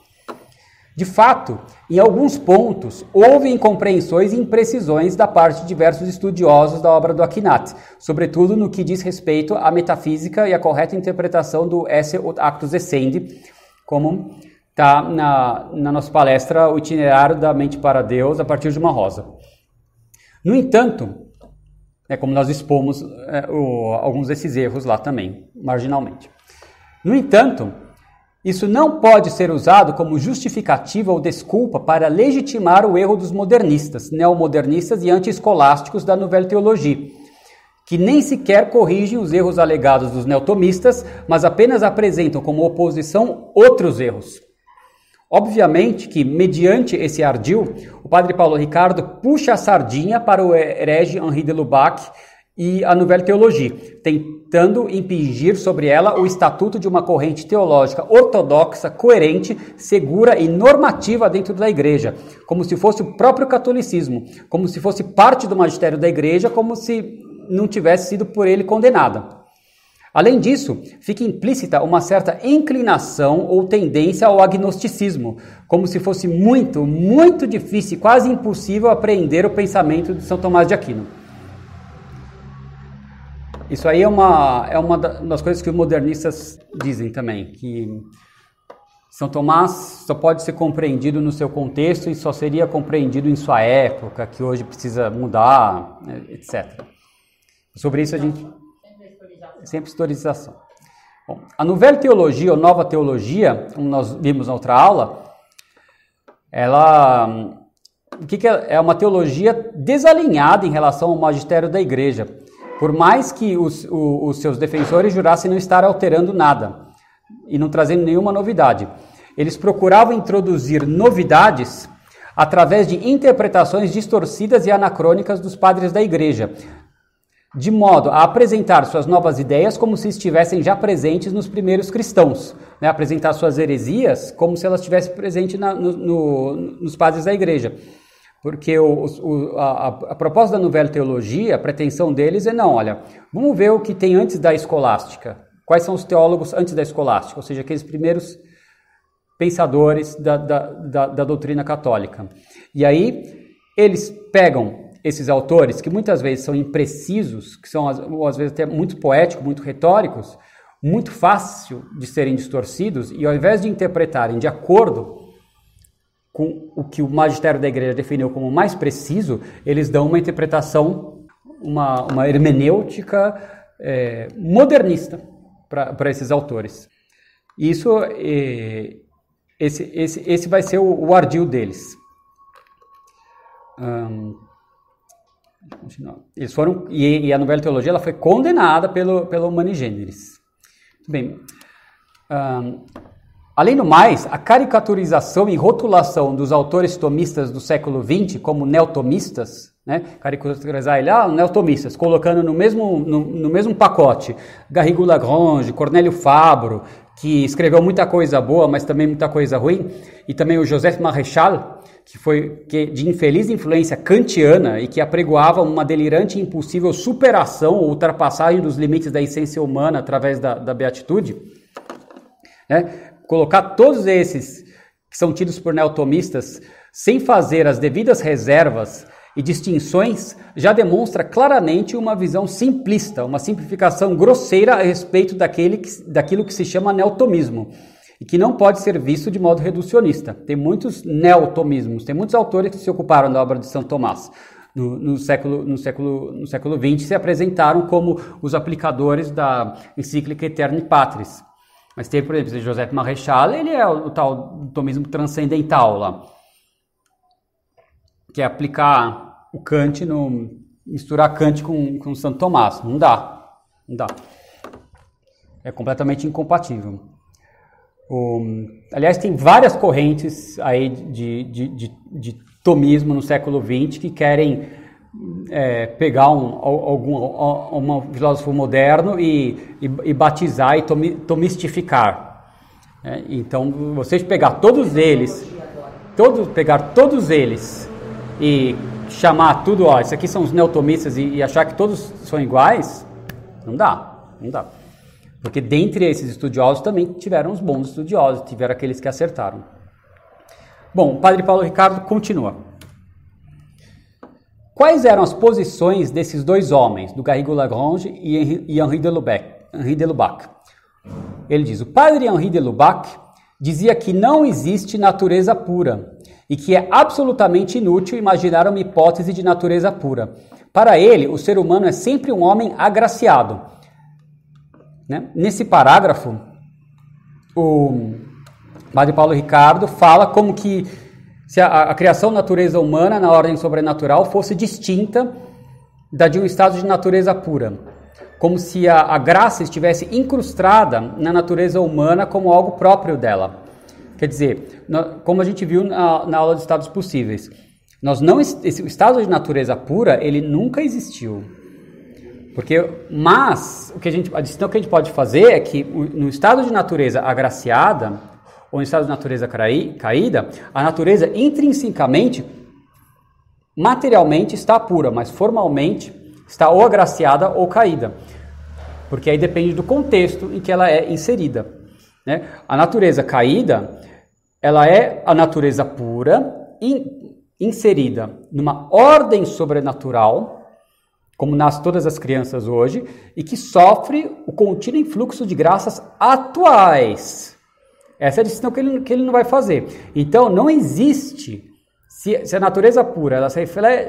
S1: De fato, em alguns pontos, houve incompreensões e imprecisões da parte de diversos estudiosos da obra do Aquinat, sobretudo no que diz respeito à metafísica e à correta interpretação do esse actus essendi, como está na, na nossa palestra O Itinerário da Mente para Deus a partir de uma rosa. No entanto, é como nós expomos é, o, alguns desses erros lá também, marginalmente. No entanto, isso não pode ser usado como justificativa ou desculpa para legitimar o erro dos modernistas, neomodernistas e anti-escolásticos da Nouvelle Teologia, que nem sequer corrigem os erros alegados dos neotomistas, mas apenas apresentam como oposição outros erros. Obviamente que, mediante esse ardil, o padre Paulo Ricardo puxa a sardinha para o herege Henri de Lubac e a Nouvelle Teologia, tentando impingir sobre ela o estatuto de uma corrente teológica ortodoxa, coerente, segura e normativa dentro da igreja, como se fosse o próprio catolicismo, como se fosse parte do magistério da igreja, como se não tivesse sido por ele condenada. Além disso, fica implícita uma certa inclinação ou tendência ao agnosticismo, como se fosse muito, muito difícil, quase impossível apreender o pensamento de São Tomás de Aquino. Isso aí é uma, é uma das coisas que os modernistas dizem também, que São Tomás só pode ser compreendido no seu contexto e só seria compreendido em sua época, que hoje precisa mudar, né, etc. Sobre isso a gente... Sempre historização. Bom, a Nouvelle Teologia, ou Nova Teologia, como nós vimos na outra aula, ela... O que, que é? É uma teologia desalinhada em relação ao magistério da igreja por mais que os, o, os seus defensores jurassem não estar alterando nada e não trazendo nenhuma novidade, eles procuravam introduzir novidades através de interpretações distorcidas e anacrônicas dos padres da igreja, de modo a apresentar suas novas ideias como se estivessem já presentes nos primeiros cristãos, né? apresentar suas heresias como se elas estivessem presentes na, no, no, nos padres da igreja. Porque o, o, a, a, proposta da Novela Teologia, a pretensão deles é não, olha, vamos ver o que tem antes da escolástica. Quais são os teólogos antes da escolástica, ou seja, aqueles primeiros pensadores da, da, da, da doutrina católica. E aí eles pegam esses autores, que muitas vezes são imprecisos, que são às vezes até muito poéticos, muito retóricos, muito fácil de serem distorcidos, e ao invés de interpretarem de acordo com o que o magistério da igreja definiu como mais preciso, eles dão uma interpretação, uma, uma hermenêutica é, modernista para esses autores. Isso, é, esse, esse, esse vai ser o, o ardil deles. Um, eles foram e, e, a novela teologia ela foi condenada pelo pelo Manigeneres. Bem, um, Além do mais, a caricaturização e rotulação dos autores tomistas do século XX como neotomistas, né, caricaturizar ele, ah, neotomistas, colocando no mesmo, no, no mesmo pacote Garrigou Lagrange, Cornélio Fabro, que escreveu muita coisa boa, mas também muita coisa ruim, e também o Joseph Maréchal, que foi que, de infeliz influência kantiana e que apregoava uma delirante e impossível superação ou ultrapassagem dos limites da essência humana através da, da beatitude, né? colocar todos esses que são tidos por neotomistas sem fazer as devidas reservas e distinções já demonstra claramente uma visão simplista, uma simplificação grosseira a respeito daquele que, daquilo que se chama neotomismo e que não pode ser visto de modo reducionista. Tem muitos neotomismos, tem muitos autores que se ocuparam da obra de São Tomás. No, no, século, no, século, no século XX se apresentaram como os aplicadores da encíclica Eterni Patris. Mas tem, por exemplo, José Marechal, ele é o, o tal tomismo transcendental lá que é aplicar o Kant no misturar Kant com, com Santo Tomás. Não dá, não dá. É completamente incompatível. O, aliás, tem várias correntes aí de, de, de, de tomismo no século XX que querem é, pegar um, algum um filósofo moderno e, e, e batizar e tomi, tomistificar. É, então, vocês pegar todos eles, todos, pegar todos eles e chamar tudo, ó, isso aqui são os neotomistas e, e achar que todos são iguais, não dá, não dá. Porque dentre esses estudiosos também tiveram os bons estudiosos, tiveram aqueles que acertaram. Bom, o padre Paulo Ricardo continua. Quais eram as posições desses dois homens, do Garrigo Lagrange e Henri de Lubac? Henri de Lubac? Ele diz: o padre Henri de Lubac dizia que não existe natureza pura e que é absolutamente inútil imaginar uma hipótese de natureza pura. Para ele, o ser humano é sempre um homem agraciado. Né? Nesse parágrafo, o Padre Paulo Ricardo fala como que se a, a criação natureza humana na ordem sobrenatural fosse distinta da de um estado de natureza pura, como se a, a graça estivesse incrustada na natureza humana como algo próprio dela. Quer dizer, como a gente viu na, na aula de estados possíveis, nós não esse estado de natureza pura ele nunca existiu. Porque, mas o que a gente a distinção que a gente pode fazer é que no estado de natureza agraciada ou no estado de natureza caída, a natureza intrinsecamente, materialmente está pura, mas formalmente está ou agraciada ou caída. Porque aí depende do contexto em que ela é inserida. Né? A natureza caída ela é a natureza pura, in, inserida numa ordem sobrenatural, como nasce todas as crianças hoje, e que sofre o contínuo influxo de graças atuais. Essa é a distinção que ele, que ele não vai fazer. Então, não existe, se, se a natureza pura ela se,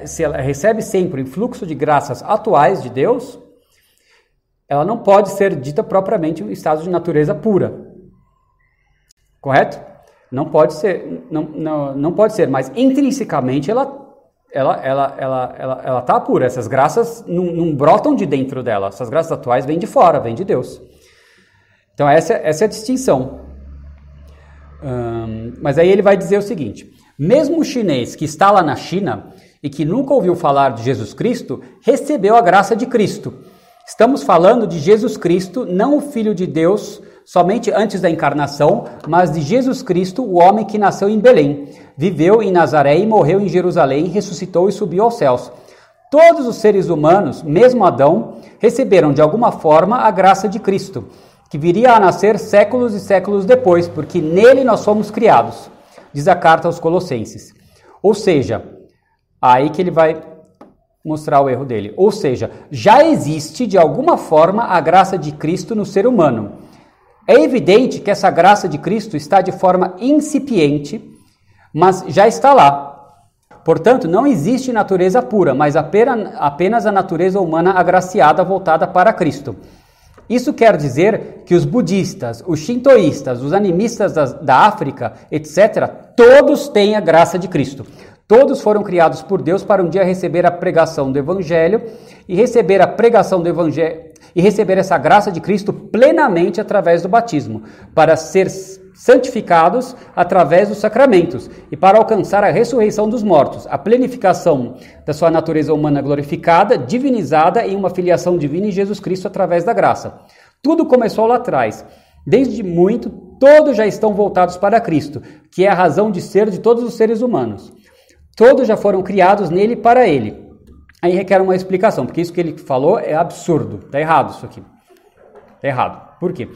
S1: se ela recebe sempre o influxo de graças atuais de Deus, ela não pode ser dita propriamente um estado de natureza pura. Correto? Não pode ser, não, não, não pode ser, mas intrinsecamente ela ela ela ela ela, ela tá pura. Essas graças não, não brotam de dentro dela. Essas graças atuais vêm de fora, vêm de Deus. Então essa, essa é a distinção. mas aí ele vai dizer o seguinte: mesmo o chinês que está lá na China e que nunca ouviu falar de Jesus Cristo, recebeu a graça de Cristo. Estamos falando de Jesus Cristo, não o Filho de Deus somente antes da encarnação, mas de Jesus Cristo, o homem que nasceu em Belém, viveu em Nazaré e morreu em Jerusalém, ressuscitou e subiu aos céus. Todos os seres humanos, mesmo Adão, receberam de alguma forma a graça de Cristo, que viria a nascer séculos e séculos depois, porque nele nós somos criados, diz a carta aos Colossenses. Ou seja, aí que ele vai mostrar o erro dele. Ou seja, já existe de alguma forma a graça de Cristo no ser humano. É evidente que essa graça de Cristo está de forma incipiente, mas já está lá. Portanto, não existe natureza pura, mas apenas a natureza humana agraciada voltada para Cristo. Isso quer dizer que os budistas, os shintoístas, os animistas da, da África, etc., todos têm a graça de Cristo. Todos foram criados por Deus para um dia receber a pregação do Evangelho e receber a pregação do Evangelho e receber essa graça de Cristo plenamente através do batismo, para ser santificados através dos sacramentos e para alcançar a ressurreição dos mortos, a plenificação da sua natureza humana glorificada, divinizada em uma filiação divina em Jesus Cristo através da graça. Tudo começou lá atrás. Desde muito, todos já estão voltados para Cristo, que é a razão de ser de todos os seres humanos. Todos já foram criados nele para ele. Aí requer uma explicação, porque isso que ele falou é absurdo. Está errado isso aqui. Está errado. Por quê?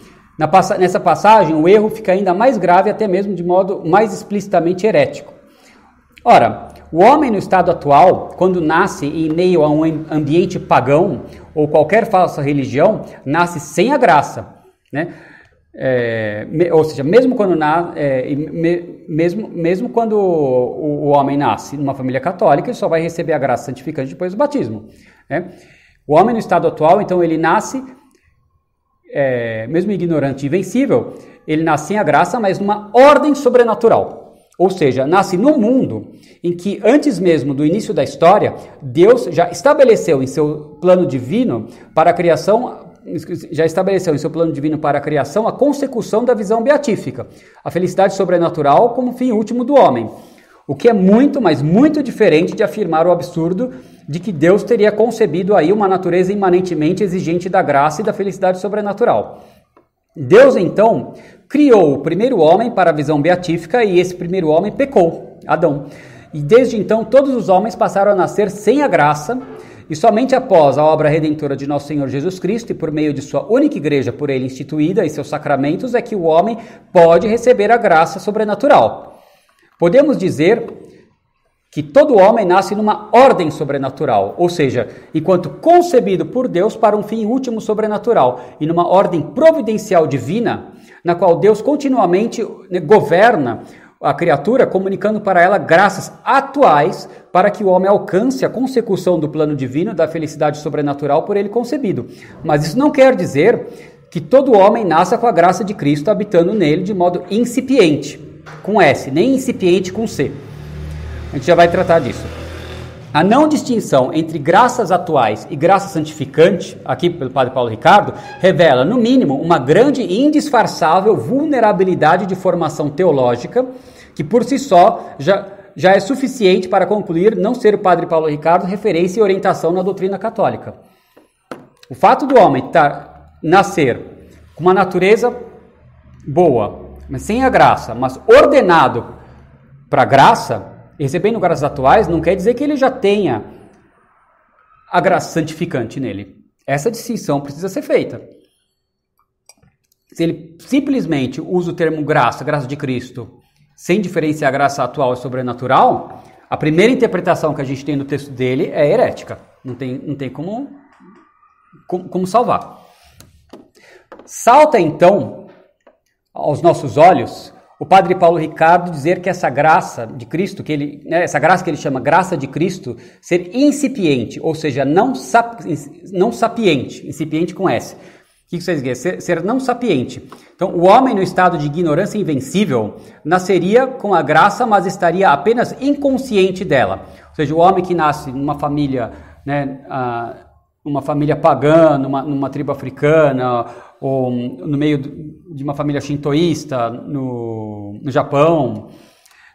S1: Nessa passagem, o erro fica ainda mais grave, até mesmo de modo mais explicitamente herético. Ora, o homem no estado atual, quando nasce em meio a um ambiente pagão ou qualquer falsa religião, nasce sem a graça, né? É, me, ou seja, mesmo quando, na, é, me, mesmo, mesmo quando o, o, homem nasce numa família católica, ele só vai receber a graça santificante depois do batismo. Né? O homem no estado atual, então, ele nasce, é, mesmo ignorante e invencível, ele nasce sem a graça, mas numa ordem sobrenatural. Ou seja, nasce num mundo em que, antes mesmo do início da história, Deus já estabeleceu em seu plano divino para a criação já estabeleceu em seu plano divino para a criação a consecução da visão beatífica, a felicidade sobrenatural como fim último do homem. O que é muito, mas muito diferente de afirmar o absurdo de que Deus teria concebido aí uma natureza imanentemente exigente da graça e da felicidade sobrenatural. Deus então criou o primeiro homem para a visão beatífica e esse primeiro homem pecou, Adão. E desde então todos os homens passaram a nascer sem a graça e somente após a obra redentora de nosso Senhor Jesus Cristo e por meio de sua única igreja por ele instituída e seus sacramentos é que o homem pode receber a graça sobrenatural. Podemos dizer que todo homem nasce numa ordem sobrenatural, ou seja, enquanto concebido por Deus para um fim último sobrenatural, e numa ordem providencial divina, na qual Deus continuamente né, governa a criatura, comunicando para ela graças atuais para que o homem alcance a consecução do plano divino da felicidade sobrenatural por ele concebido. Mas isso não quer dizer que todo homem nasça com a graça de Cristo habitando nele de modo incipiente, com S, nem incipiente com C. A gente já vai tratar disso. A não distinção entre graças atuais e graça santificante, aqui pelo Padre Paulo Ricardo, revela, no mínimo, uma grande e indisfarçável vulnerabilidade de formação teológica, que por si só já, já é suficiente para concluir não ser o Padre Paulo Ricardo referência e orientação na doutrina católica. O fato do homem tar, nascer com uma natureza boa, mas sem a graça, mas ordenado para a graça, recebendo graças atuais, não quer dizer que ele já tenha a graça santificante nele. Essa distinção precisa ser feita. Se ele simplesmente usa o termo graça, graça de Cristo, sem diferenciar a graça atual e sobrenatural, a primeira interpretação que a gente tem no texto dele é herética. Não tem, não tem como, como, como salvar. Salta então aos nossos olhos o padre Paulo Ricardo dizer que essa graça de Cristo, que ele, né, essa graça que ele chama graça de Cristo, ser incipiente, ou seja, não, sap, não sapiente, incipiente com S. O que vocês dizem? Ser, ser não sapiente. Então, o homem no estado de ignorância invencível nasceria com a graça, mas estaria apenas inconsciente dela. Ou seja, o homem que nasce numa família, né, uh, uma família pagã, numa, numa tribo africana, ou no meio de uma família shintoísta no, no Japão.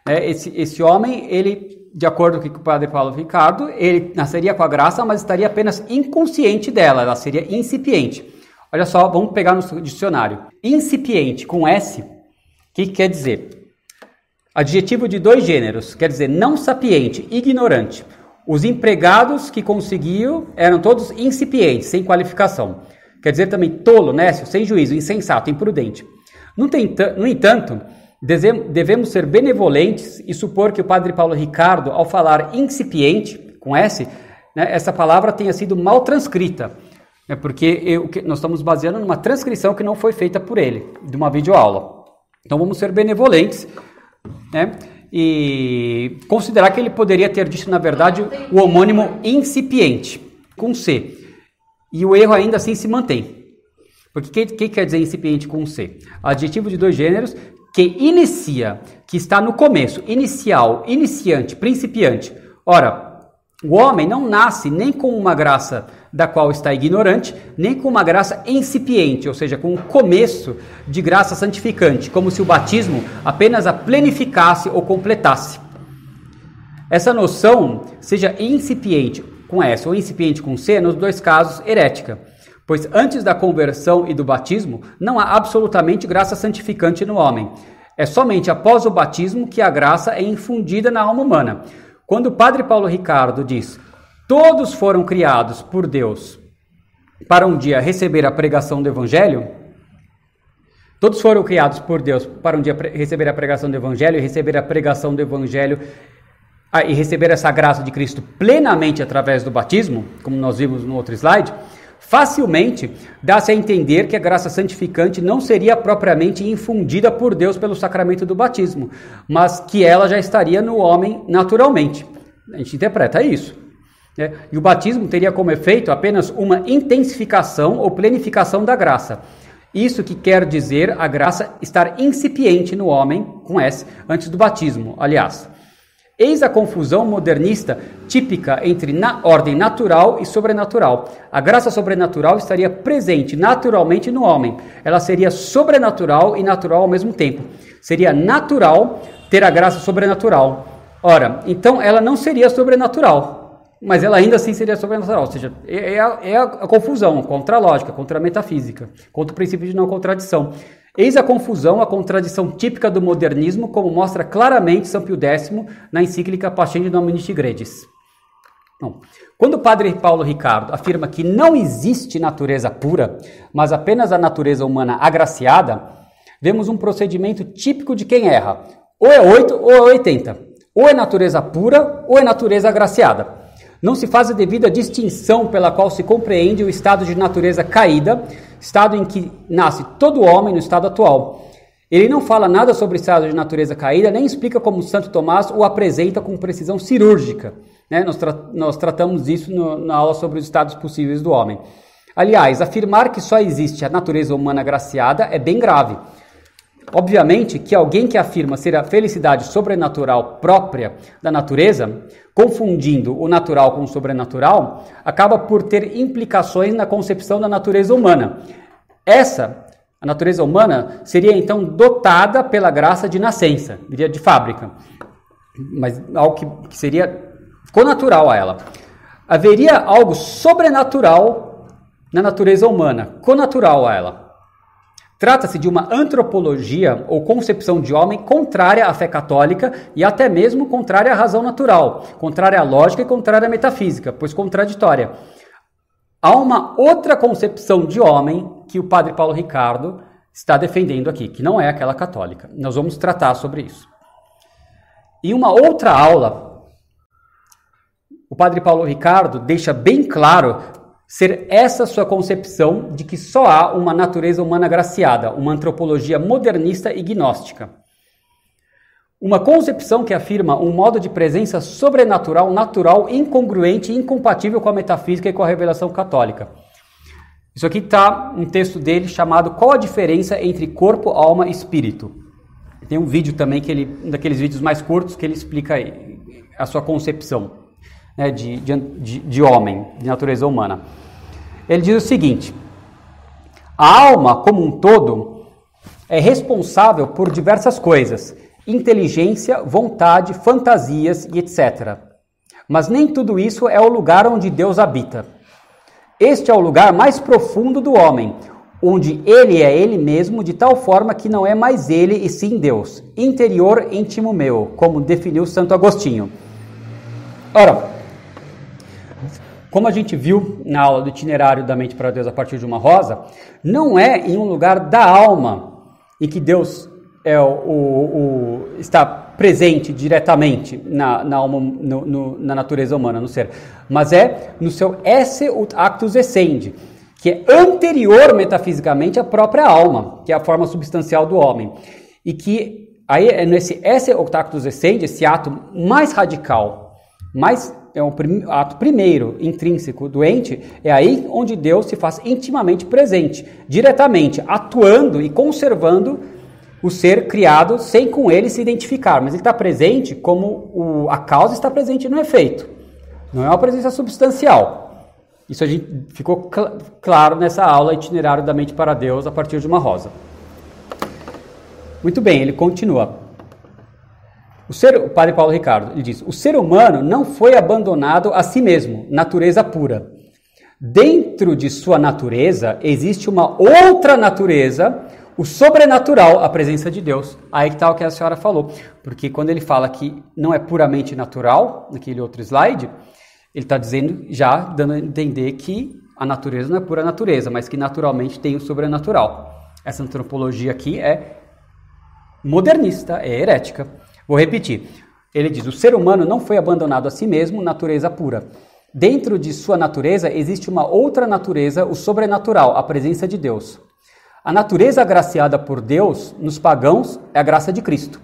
S1: É, esse, esse homem, ele, de acordo com o padre Paulo Ricardo, ele nasceria com a graça, mas estaria apenas inconsciente dela, ela seria incipiente. Olha só, vamos pegar no dicionário. Incipiente, com S, o que, que quer dizer? Adjetivo de dois gêneros, quer dizer não sapiente, ignorante. Os empregados que conseguiam eram todos incipientes, sem qualificação. Quer dizer também tolo, nécio, sem juízo, insensato, imprudente. No, no entanto, devemos ser benevolentes e supor que o padre Paulo Ricardo, ao falar incipiente, com S, né, essa palavra tenha sido mal transcrita. Né, porque eu, nós estamos baseando numa transcrição que não foi feita por ele, de uma videoaula. Então vamos ser benevolentes né, e considerar que ele poderia ter dito, na verdade, o homônimo incipiente, com C. E o erro ainda assim se mantém. Porque o que, que quer dizer incipiente com C? Adjetivo de dois gêneros que inicia, que está no começo, inicial, iniciante, principiante. Ora, o homem não nasce nem com uma graça da qual está ignorante, nem com uma graça incipiente, ou seja, com um começo de graça santificante, como se o batismo apenas a plenificasse ou completasse. Essa noção, seja incipiente com S ou incipiente com C, nos dois casos, herética. Pois antes da conversão e do batismo, não há absolutamente graça santificante no homem. É somente após o batismo que a graça é infundida na alma humana. Quando o padre Paulo Ricardo diz: Todos foram criados por Deus para um dia receber a pregação do Evangelho, Todos foram criados por Deus para um dia receber a pregação do Evangelho e receber a pregação do Evangelho e receber essa graça de Cristo plenamente através do batismo, como nós vimos no outro slide. Facilmente dá-se a entender que a graça santificante não seria propriamente infundida por Deus pelo sacramento do batismo, mas que ela já estaria no homem naturalmente. A gente interpreta isso. Né? E o batismo teria como efeito apenas uma intensificação ou plenificação da graça. Isso que quer dizer a graça estar incipiente no homem, com S, antes do batismo, aliás. Eis a confusão modernista típica entre na ordem natural e sobrenatural. A graça sobrenatural estaria presente naturalmente no homem. Ela seria sobrenatural e natural ao mesmo tempo. Seria natural ter a graça sobrenatural. Ora, então ela não seria sobrenatural, mas ela ainda assim seria sobrenatural, ou seja, é, é, a, é a, confusão contra a lógica, contra a metafísica, contra o princípio de não contradição. Eis a confusão, a contradição típica do modernismo, como mostra claramente São Pio X na encíclica Pascendi Dominici Gredis. Bom, quando o padre Paulo Ricardo afirma que não existe natureza pura, mas apenas a natureza humana agraciada, vemos um procedimento típico de quem erra. Ou é 8 ou é 80. Ou é natureza pura ou é natureza agraciada. Não se faz a devida distinção pela qual se compreende o estado de natureza caída, estado em que nasce todo homem no estado atual. Ele não fala nada sobre o estado de natureza caída, nem explica como Santo Tomás o apresenta com precisão cirúrgica. Né? Nós, tra nós, tratamos isso no, na aula sobre os estados possíveis do homem. Aliás, afirmar que só existe a natureza humana agraciada é bem grave. Obviamente que alguém que afirma ser a felicidade sobrenatural própria da natureza, confundindo o natural com o sobrenatural, acaba por ter implicações na concepção da natureza humana. Essa, a natureza humana, seria então dotada pela graça de nascença, viria de fábrica, mas algo que, que seria conatural a ela. Haveria algo sobrenatural na natureza humana, conatural a ela. Trata-se de uma antropologia ou concepção de homem contrária à fé católica e até mesmo contrária à razão natural, contrária à lógica e contrária à metafísica, pois contraditória. Há uma outra concepção de homem que o padre Paulo Ricardo está defendendo aqui, que não é aquela católica. Nós vamos tratar sobre isso. Em uma outra aula, o padre Paulo Ricardo deixa bem claro ser essa sua concepção de que só há uma natureza humana graciada, uma antropologia modernista e gnóstica. Uma concepção que afirma um modo de presença sobrenatural, natural, incongruente e incompatível com a metafísica e com a revelação católica. Isso aqui está um texto dele chamado Qual a diferença entre corpo, alma e espírito? Tem um vídeo também que ele, um daqueles vídeos mais curtos que ele explica a sua concepção né, de, de, de homem, de natureza humana. Ele diz o seguinte: a alma, como um todo, é responsável por diversas coisas: inteligência, vontade, fantasias e etc. Mas nem tudo isso é o lugar onde Deus habita. Este é o lugar mais profundo do homem, onde ele é ele mesmo, de tal forma que não é mais ele e sim Deus. Interior íntimo meu, como definiu Santo Agostinho. Ora, como a gente viu na aula do itinerário da mente para Deus a partir de uma rosa, não é em um lugar da alma em que Deus é o, o, o está presente diretamente na, na, alma, no, no, na natureza humana, no ser, mas é no seu esse actus essendi, que é anterior metafisicamente à própria alma, que é a forma substancial do homem, e que aí é nesse esse actus essendi, esse ato mais radical, mais é um prim, ato primeiro, intrínseco, doente, é aí onde Deus se faz intimamente presente, diretamente, atuando e conservando o ser criado sem com ele se identificar. Mas ele está presente como o, a causa está presente no efeito. Não é uma presença substancial. Isso a gente ficou cl claro nessa aula itinerário da mente para Deus a partir de uma rosa. Muito bem, ele continua. O, ser, o padre Paulo Ricardo ele diz: o ser humano não foi abandonado a si mesmo, natureza pura. Dentro de sua natureza existe uma outra natureza, o sobrenatural, a presença de Deus. Aí que está o que a senhora falou. Porque quando ele fala que não é puramente natural, naquele outro slide, ele está dizendo, já dando a entender que a natureza não é pura natureza, mas que naturalmente tem o sobrenatural. Essa antropologia aqui é modernista, é herética. Vou repetir. Ele diz: o ser humano não foi abandonado a si mesmo, natureza pura. Dentro de sua natureza existe uma outra natureza, o sobrenatural, a presença de Deus. A natureza agraciada por Deus nos pagãos é a graça de Cristo.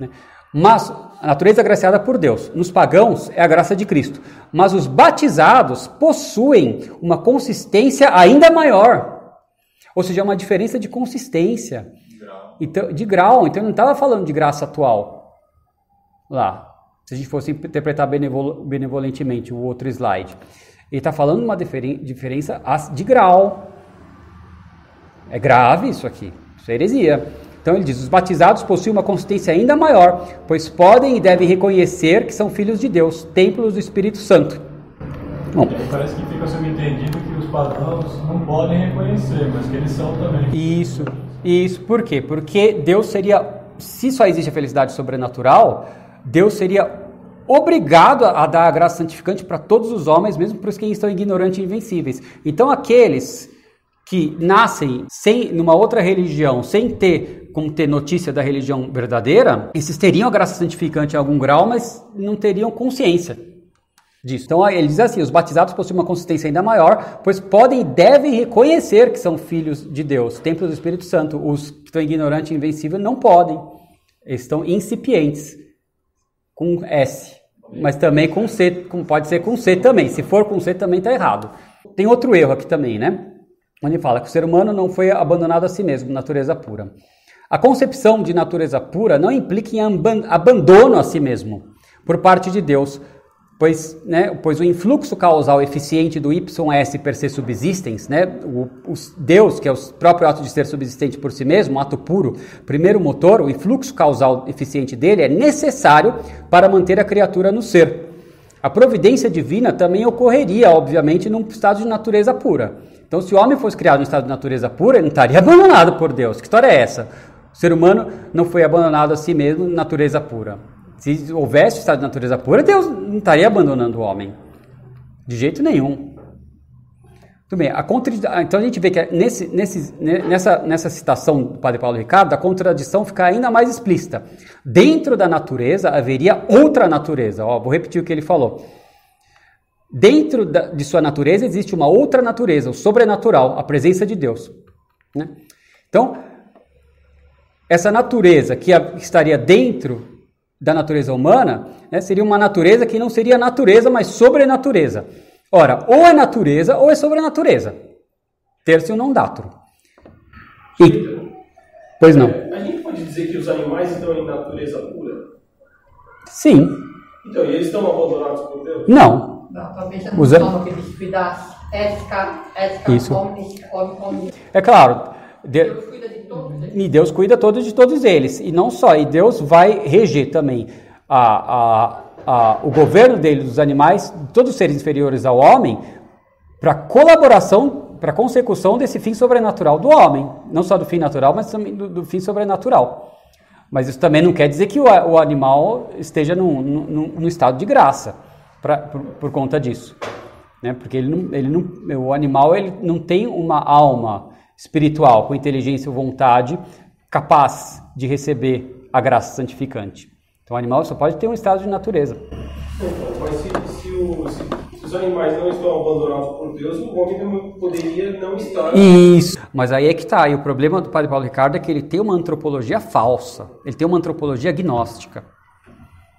S1: Né? Mas a natureza agraciada por Deus nos pagãos é a graça de Cristo. Mas os batizados possuem uma consistência ainda maior. Ou seja, uma diferença de consistência. De grau. Então, de grau. Então, não estava falando de graça atual. Lá. Se a gente fosse interpretar benevol benevolentemente o outro slide. Ele está falando de uma diferença de grau. É grave isso aqui. Isso é heresia. Então ele diz: os batizados possuem uma consistência ainda maior, pois podem e devem reconhecer que são filhos de Deus, templos do Espírito Santo.
S3: Bom, Parece que fica subentendido que os pagãos não podem reconhecer, mas que eles são também.
S1: Isso, isso. Por quê? Porque Deus seria, se só existe a felicidade sobrenatural, Deus seria obrigado a dar a graça santificante para todos os homens, mesmo para os que estão ignorantes e invencíveis. Então aqueles que nascem sem numa outra religião, sem ter como ter notícia da religião verdadeira, esses teriam a graça santificante em algum grau, mas não teriam consciência disso. Então ele diz assim: os batizados possuem uma consistência ainda maior, pois podem e devem reconhecer que são filhos de Deus, templos do Espírito Santo. Os que estão ignorantes e invencíveis não podem, eles estão incipientes, com S, mas também com C, como pode ser com C também. Se for com C também está errado. Tem outro erro aqui também, né? Onde fala que o ser humano não foi abandonado a si mesmo, natureza pura. A concepção de natureza pura não implica em abandono a si mesmo por parte de Deus, pois, né, pois o influxo causal eficiente do YS per se subsistens, né, o, o, Deus, que é o próprio ato de ser subsistente por si mesmo, um ato puro, primeiro motor, o influxo causal eficiente dele é necessário para manter a criatura no ser. A providência divina também ocorreria, obviamente, num estado de natureza pura. Então, se o homem fosse criado em estado de natureza pura, ele não estaria abandonado por Deus. Que história é essa? O ser humano não foi abandonado a si mesmo, natureza pura. Se houvesse estado de natureza pura, Deus não estaria abandonando o homem. De jeito nenhum. Muito bem. A contra... Então a gente vê que nesse, nesse, nessa, nessa citação do Padre Paulo Ricardo, a contradição fica ainda mais explícita. Dentro da natureza haveria outra natureza. Ó, vou repetir o que ele falou. Dentro da, de sua natureza existe uma outra natureza, o sobrenatural, a presença de Deus. Né? Então, essa natureza que estaria dentro da natureza humana, né, seria uma natureza que não seria natureza, mas sobrenatureza. Ora, ou é natureza ou é sobrenatureza. Tercio não datro. E, pois não.
S3: A gente pode dizer que os animais estão em natureza pura?
S1: Sim.
S3: Então, e eles estão abandonados por Deus?
S1: Não.
S2: Não, talvez não Usa... Isso.
S1: É claro. Deus cuida de e Deus cuida todos de todos eles. E não só, e Deus vai reger também a, a, a, o governo dele, dos animais, todos os seres inferiores ao homem, para colaboração, para consecução desse fim sobrenatural do homem. Não só do fim natural, mas também do, do fim sobrenatural. Mas isso também não quer dizer que o, o animal esteja no, no, no, estado de graça pra, por, por conta disso. Né? Porque ele não, ele não, o animal ele não tem uma alma espiritual, com inteligência ou vontade, capaz de receber a graça santificante. Então, o animal só pode ter um estado de natureza.
S3: Então, mas se, se, o, se, se, os animais não estão abandonados por Deus, o homem poderia não estar.
S1: Isso. Mas aí é que está. E o problema do Padre Paulo Ricardo é que ele tem uma antropologia falsa. Ele tem uma antropologia agnóstica.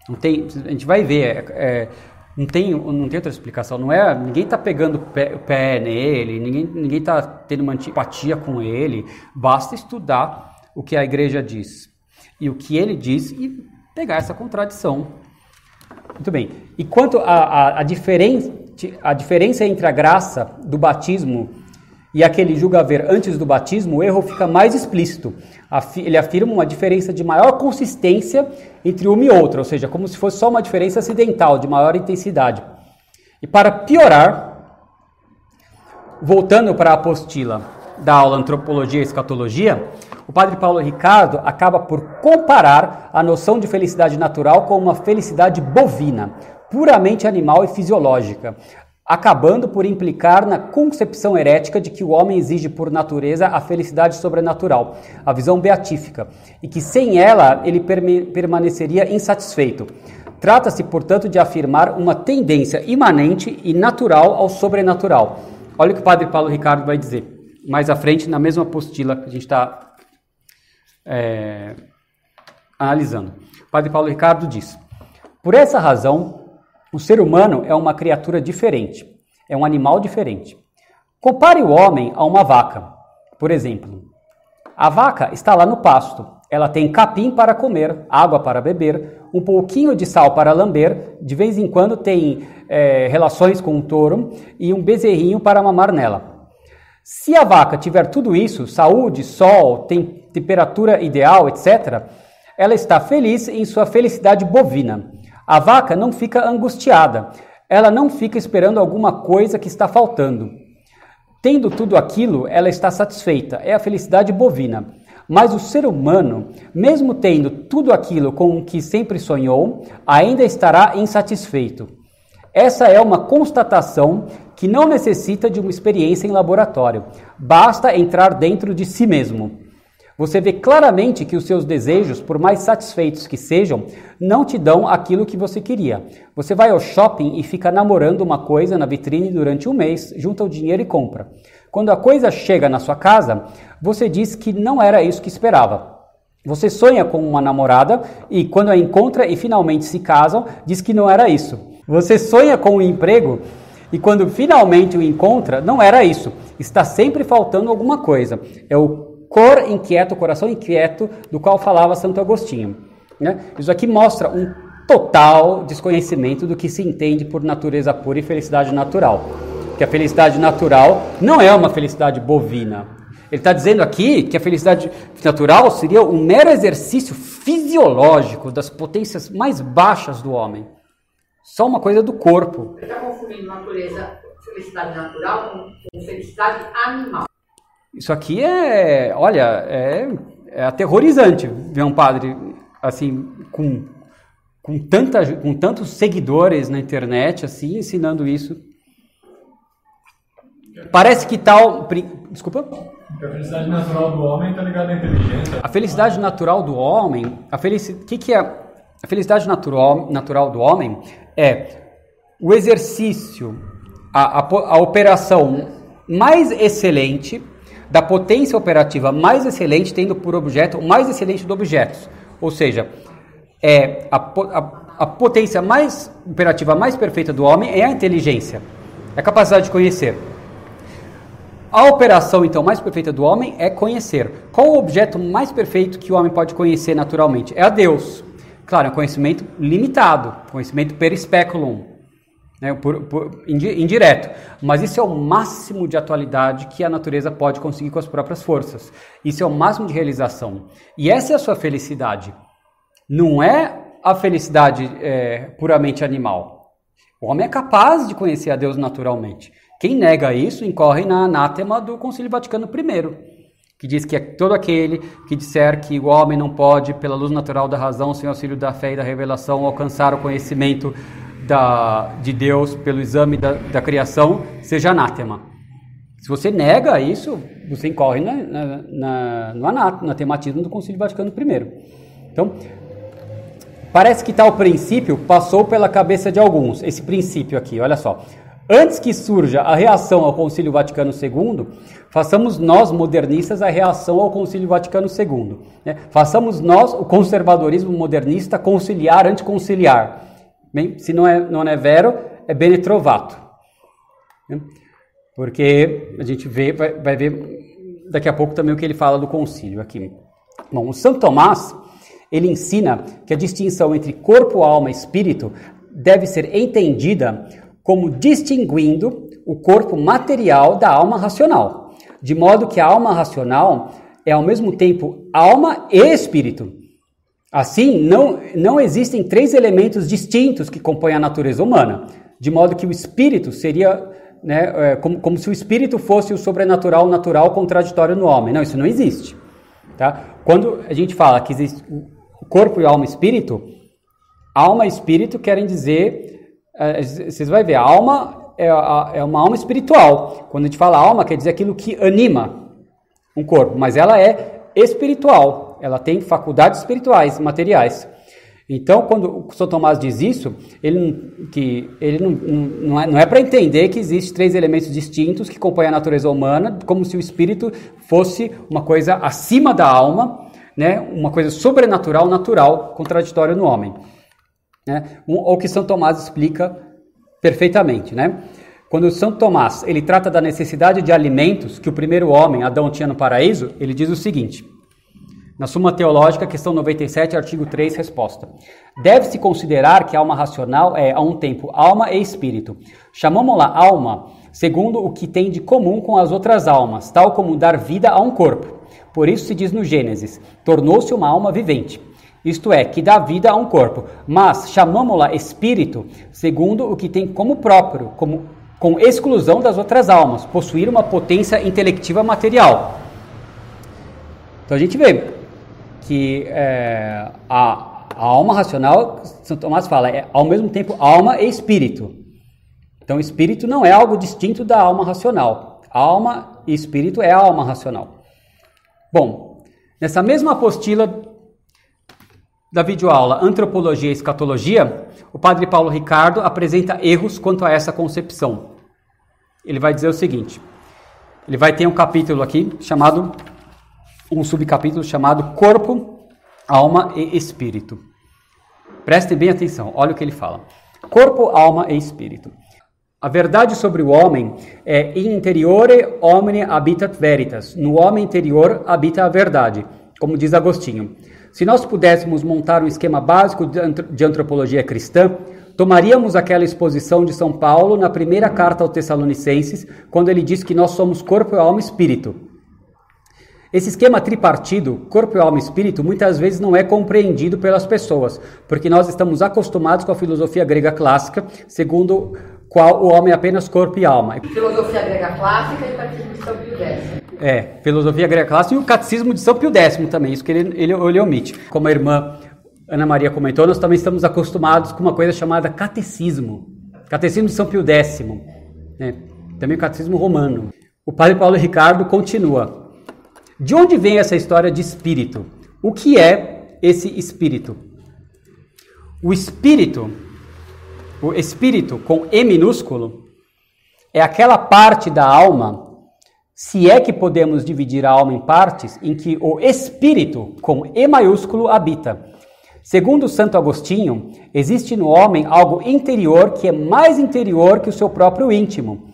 S1: Não tem, a gente vai ver. É, é, não tem, não tem outra explicação. Não é, ninguém está pegando pé, pé nele, ninguém ninguém está tendo uma antipatia com ele. Basta estudar o que a igreja diz e o que ele diz e pegar essa contradição. Muito bem. E quanto à a, a, diferença, a diferença entre a graça do batismo e aquele julga haver antes do batismo, o erro fica mais explícito. Ele afirma uma diferença de maior consistência entre uma e outra, ou seja, como se fosse só uma diferença acidental, de maior intensidade. E para piorar, voltando para a apostila da aula Antropologia e Escatologia, o padre Paulo Ricardo acaba por comparar a noção de felicidade natural com uma felicidade bovina, puramente animal e fisiológica. Acabando por implicar na concepção herética de que o homem exige por natureza a felicidade sobrenatural, a visão beatífica, e que sem ela ele permaneceria insatisfeito. Trata-se, portanto, de afirmar uma tendência imanente e natural ao sobrenatural. Olha o que o padre Paulo Ricardo vai dizer mais à frente, na mesma apostila que a gente está é, analisando. O padre Paulo Ricardo diz: Por essa razão, o ser humano é uma criatura diferente, é um animal diferente. Compare o homem a uma vaca, por exemplo. A vaca está lá no pasto. Ela tem capim para comer, água para beber, um pouquinho de sal para lamber, de vez em quando tem é, relações com um touro e um bezerrinho para mamar nela. Se a vaca tiver tudo isso, saúde, sol, tem temperatura ideal, etc., ela está feliz em sua felicidade bovina. A vaca não fica angustiada, ela não fica esperando alguma coisa que está faltando. Tendo tudo aquilo, ela está satisfeita, é a felicidade bovina. Mas o ser humano, mesmo tendo tudo aquilo com o que sempre sonhou, ainda estará insatisfeito. Essa é uma constatação que não necessita de uma experiência em laboratório. Basta entrar dentro de si mesmo. Você vê claramente que os seus desejos, por mais satisfeitos que sejam, não te dão aquilo que você queria. Você vai ao shopping e fica namorando uma coisa na vitrine durante um mês, junta o dinheiro e compra. Quando a coisa chega na sua casa, você diz que não era isso que esperava. Você sonha com uma namorada e quando a encontra e finalmente se casam, diz que não era isso. Você sonha com um emprego e quando finalmente o encontra, não era isso. Está sempre faltando alguma coisa. É o cor inquieto, coração inquieto, do qual falava Santo Agostinho. Né? Isso aqui mostra um total desconhecimento do que se entende por natureza pura e felicidade natural. Que a felicidade natural não é uma felicidade bovina. Ele está dizendo aqui que a felicidade natural seria um mero exercício fisiológico das potências mais baixas do homem. Só uma coisa do corpo.
S2: Ele está confundindo natureza, felicidade natural com felicidade animal.
S1: Isso aqui é, olha, é, é aterrorizante ver um padre assim com com, tanta, com tantos seguidores na internet assim ensinando isso. Parece que tal, desculpa.
S4: A felicidade natural do homem está ligada à inteligência.
S1: A felicidade natural do homem, a felicidade, que que é a felicidade natural, natural do homem é o exercício, a, a, a operação mais excelente da potência operativa mais excelente, tendo por objeto o mais excelente dos objetos. Ou seja, é a, a, a potência mais operativa mais perfeita do homem é a inteligência, é a capacidade de conhecer. A operação, então, mais perfeita do homem é conhecer. Qual o objeto mais perfeito que o homem pode conhecer naturalmente? É a Deus. Claro, é um conhecimento limitado, conhecimento per speculum, né, por, por, indireto. Mas isso é o máximo de atualidade que a natureza pode conseguir com as próprias forças. Isso é o máximo de realização. E essa é a sua felicidade. Não é a felicidade é, puramente animal. O homem é capaz de conhecer a Deus naturalmente. Quem nega isso incorre na anátema do Concílio Vaticano I, que diz que é todo aquele que disser que o homem não pode, pela luz natural da razão, sem auxílio da fé e da revelação, alcançar o conhecimento da, de Deus pelo exame da, da criação seja anátema. Se você nega isso, você incorre na, na, na, no anatematismo do Concílio Vaticano I. Então, parece que tal princípio passou pela cabeça de alguns. Esse princípio aqui, olha só. Antes que surja a reação ao Concílio Vaticano II, façamos nós, modernistas, a reação ao Concílio Vaticano II. Né? Façamos nós, o conservadorismo modernista, conciliar anticonciliar. Bem, se não é, não é vero, é bene trovato. Né? Porque a gente vê, vai, vai ver daqui a pouco também o que ele fala do concílio aqui. Bom, o Santo Tomás, ele ensina que a distinção entre corpo, alma e espírito deve ser entendida como distinguindo o corpo material da alma racional, de modo que a alma racional é ao mesmo tempo alma e espírito. Assim, não, não existem três elementos distintos que compõem a natureza humana, de modo que o espírito seria né, é, como, como se o espírito fosse o sobrenatural, natural, contraditório no homem. Não, isso não existe. Tá? Quando a gente fala que existe o corpo e alma e espírito, alma e espírito querem dizer, é, vocês vão ver, a alma é, é uma alma espiritual. Quando a gente fala alma, quer dizer aquilo que anima um corpo, mas ela é espiritual, ela tem faculdades espirituais, materiais. Então, quando o São Tomás diz isso, ele, que, ele não, não é, não é para entender que existem três elementos distintos que compõem a natureza humana, como se o espírito fosse uma coisa acima da alma, né, uma coisa sobrenatural, natural, contraditória no homem. Né? Um, o que São Tomás explica perfeitamente. Né? Quando São Tomás ele trata da necessidade de alimentos que o primeiro homem, Adão, tinha no paraíso, ele diz o seguinte: na Suma Teológica, questão 97, artigo 3, resposta. Deve-se considerar que a alma racional é, a um tempo, alma e espírito. Chamamos-la alma segundo o que tem de comum com as outras almas, tal como dar vida a um corpo. Por isso se diz no Gênesis: tornou-se uma alma vivente. Isto é, que dá vida a um corpo. Mas chamamos-la espírito segundo o que tem como próprio, como, com exclusão das outras almas, possuir uma potência intelectiva material. Então a gente vê, que é, a, a, alma racional, São Tomás fala, é ao mesmo tempo alma e espírito. Então, espírito não é algo distinto da alma racional. Alma e espírito é a alma racional. Bom, nessa mesma apostila da videoaula Antropologia e Escatologia, o padre Paulo Ricardo apresenta erros quanto a essa concepção. Ele vai dizer o seguinte: ele vai ter um capítulo aqui chamado um subcapítulo chamado Corpo, Alma e Espírito. Prestem bem atenção, olha o que ele fala. Corpo, alma e espírito. A verdade sobre o homem é in interiore homine habitat veritas. No homem interior habita a verdade, como diz Agostinho. Se nós pudéssemos montar um esquema básico de antropologia cristã, tomaríamos aquela exposição de São Paulo na primeira carta aos Tessalonicenses, quando ele diz que nós somos corpo, alma e espírito. Esse esquema tripartido, corpo, alma e espírito, muitas vezes não é compreendido pelas pessoas, porque nós estamos acostumados com a filosofia grega clássica, segundo qual o homem é apenas corpo e alma.
S2: Filosofia grega clássica e catecismo de São Pio X.
S1: É, filosofia grega clássica e o catecismo de São Pio X também, isso que ele, ele, ele omite. Como a irmã Ana Maria comentou, nós também estamos acostumados com uma coisa chamada catecismo. Catecismo de São Pio X. Né? Também o catecismo romano. O padre Paulo Ricardo continua. De onde vem essa história de espírito? O que é esse espírito? O espírito, o espírito com E minúsculo, é aquela parte da alma, se é que podemos dividir a alma em partes, em que o espírito com E maiúsculo habita. Segundo Santo Agostinho, existe no homem algo interior que é mais interior que o seu próprio íntimo.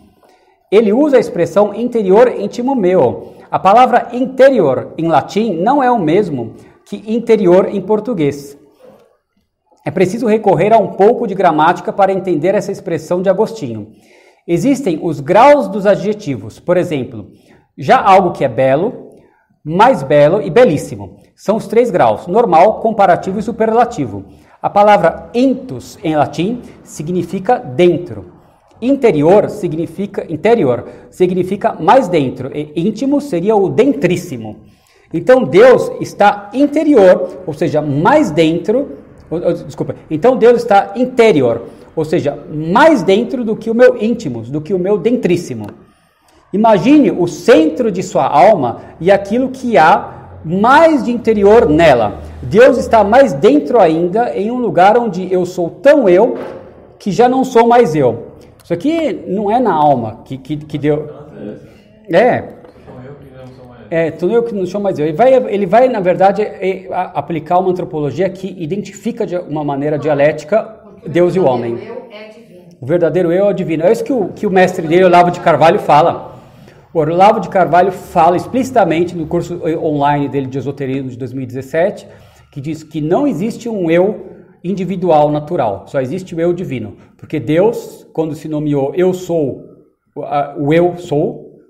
S1: Ele usa a expressão interior íntimo meu, a palavra interior em latim não é o mesmo que interior em português. É preciso recorrer a um pouco de gramática para entender essa expressão de Agostinho. Existem os graus dos adjetivos, por exemplo, já algo que é belo, mais belo e belíssimo. São os três graus: normal, comparativo e superlativo. A palavra intus em latim significa dentro. Interior significa interior, significa mais dentro, e íntimo seria o dentríssimo. Então Deus está interior, ou seja, mais dentro, desculpa. Então Deus está interior, ou seja, mais dentro do que o meu íntimo, do que o meu dentríssimo. Imagine o centro de sua alma e aquilo que há mais de interior nela. Deus está mais dentro ainda, em um lugar onde eu sou tão eu que já não sou mais eu. Isso aqui não é na alma que, que, que deu. É. É, tu eu que não sou mais eu. Ele vai, ele vai na verdade, é, é, aplicar uma antropologia que identifica de uma maneira dialética Deus e o homem. O verdadeiro eu é divino. É isso que o, que o mestre dele, Olavo de Carvalho, fala. O Olavo de Carvalho fala explicitamente no curso online dele de esoterismo de 2017, que diz que não existe um eu individual, natural. Só existe o eu divino. Porque Deus, quando se nomeou eu sou, o eu sou,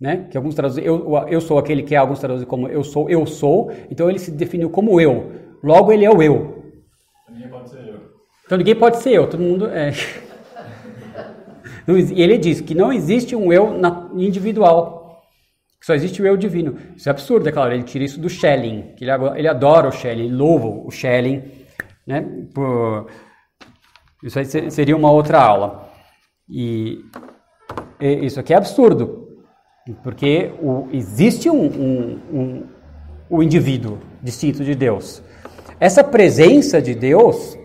S1: né? que alguns traduzem, eu, eu sou aquele que é, alguns traduzem como eu sou, eu sou, então ele se definiu como eu. Logo ele é o eu.
S4: Ninguém pode ser eu.
S1: Então ninguém pode ser eu, todo mundo é. E ele diz que não existe um eu individual, que só existe o eu divino. Isso é absurdo, é claro. Ele tira isso do Schelling, que ele, adora o Schelling, ele louva o Schelling né? Por... Isso aí seria uma outra aula. E, e isso aqui é absurdo, porque o, existe um, um, um, um indivíduo distinto de Deus. Essa presença de Deus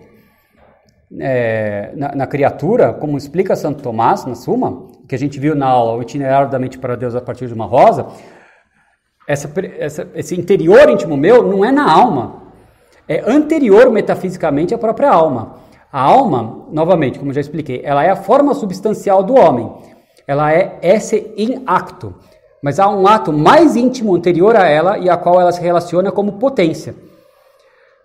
S1: é, na, na, criatura, como explica Santo Tomás na Suma, que a gente viu na aula, o itinerário da mente para Deus a partir de uma rosa, essa, essa, esse interior íntimo meu não é na alma, é anterior metafisicamente à própria alma. A alma, novamente, como já expliquei, ela é a forma substancial do homem. Ela é esse in acto. Mas há um ato mais íntimo anterior a ela e a qual ela se relaciona como potência.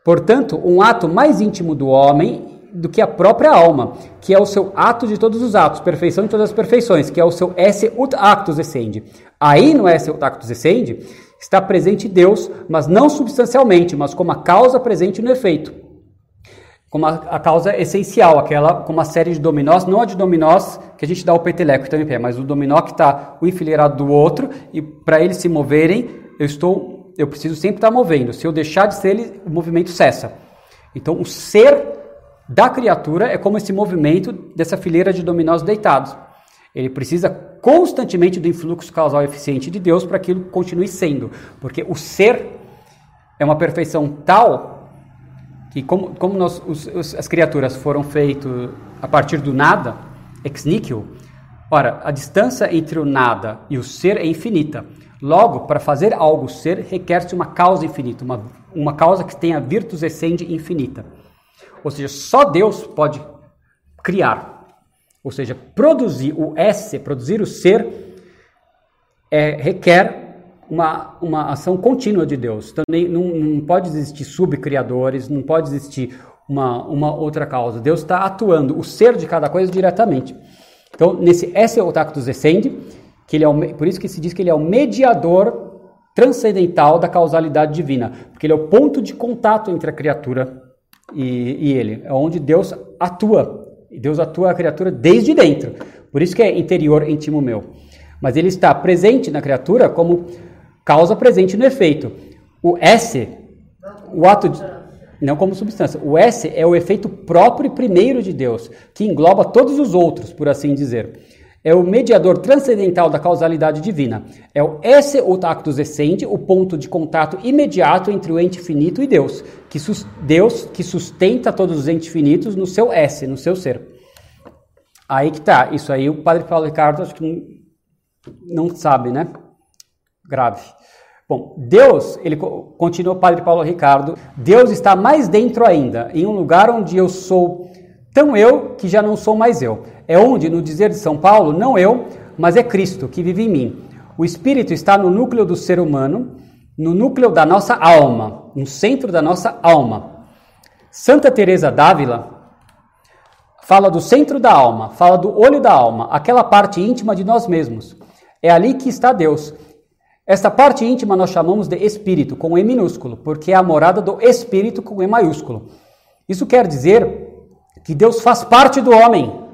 S1: Portanto, um ato mais íntimo do homem do que a própria alma, que é o seu ato de todos os atos, perfeição de todas as perfeições, que é o seu esse ut actus essendi. Aí no esse ut actus essendi está presente Deus, mas não substancialmente, mas como a causa presente no efeito. Como a, a causa essencial, aquela como a série de dominós, não a de dominós que a gente dá o peteleco também mas o dominó que está o enfileirado do outro e para eles se moverem, eu estou eu preciso sempre estar movendo. Se eu deixar de ser ele, o movimento cessa. Então, o ser da criatura é como esse movimento dessa fileira de dominós deitados. Ele precisa constantemente do influxo causal eficiente de Deus para que aquilo continue sendo, porque o ser é uma perfeição tal que como, como nós, os, os, as criaturas foram feitas a partir do nada, ex nihilo, ora, a distância entre o nada e o ser é infinita. Logo, para fazer algo ser, requer-se uma causa infinita, uma, uma causa que tenha virtus essendi infinita. Ou seja, só Deus pode criar. Ou seja, produzir o S, produzir o ser, é, requer uma, uma ação contínua de Deus. Então, não, não pode existir subcriadores, não pode existir uma, uma outra causa. Deus está atuando o ser de cada coisa diretamente. Então, nesse S Otactus Essendi, que ele é o, por isso que se diz que ele é o mediador transcendental da causalidade divina, porque ele é o ponto de contato entre a criatura e, e ele. É onde Deus atua. Deus atua a criatura desde dentro. Por isso que é interior íntimo meu. Mas ele está presente na criatura como causa presente no efeito. O S, o ato de, não como substância. O S é o efeito próprio e primeiro de Deus, que engloba todos os outros, por assim dizer é o mediador transcendental da causalidade divina. É o esse o tactus essente, o ponto de contato imediato entre o ente finito e Deus, que Deus que sustenta todos os entes finitos no seu esse, no seu ser. Aí que tá, isso aí o Padre Paulo Ricardo acho que não, não sabe, né? Grave. Bom, Deus, ele continua o Padre Paulo Ricardo, Deus está mais dentro ainda, em um lugar onde eu sou tão eu que já não sou mais eu. É onde, no dizer de São Paulo, não eu, mas é Cristo que vive em mim. O Espírito está no núcleo do ser humano, no núcleo da nossa alma, no centro da nossa alma. Santa Teresa d'Ávila fala do centro da alma, fala do olho da alma, aquela parte íntima de nós mesmos. É ali que está Deus. Esta parte íntima nós chamamos de espírito, com E minúsculo, porque é a morada do espírito com E maiúsculo. Isso quer dizer que Deus faz parte do homem.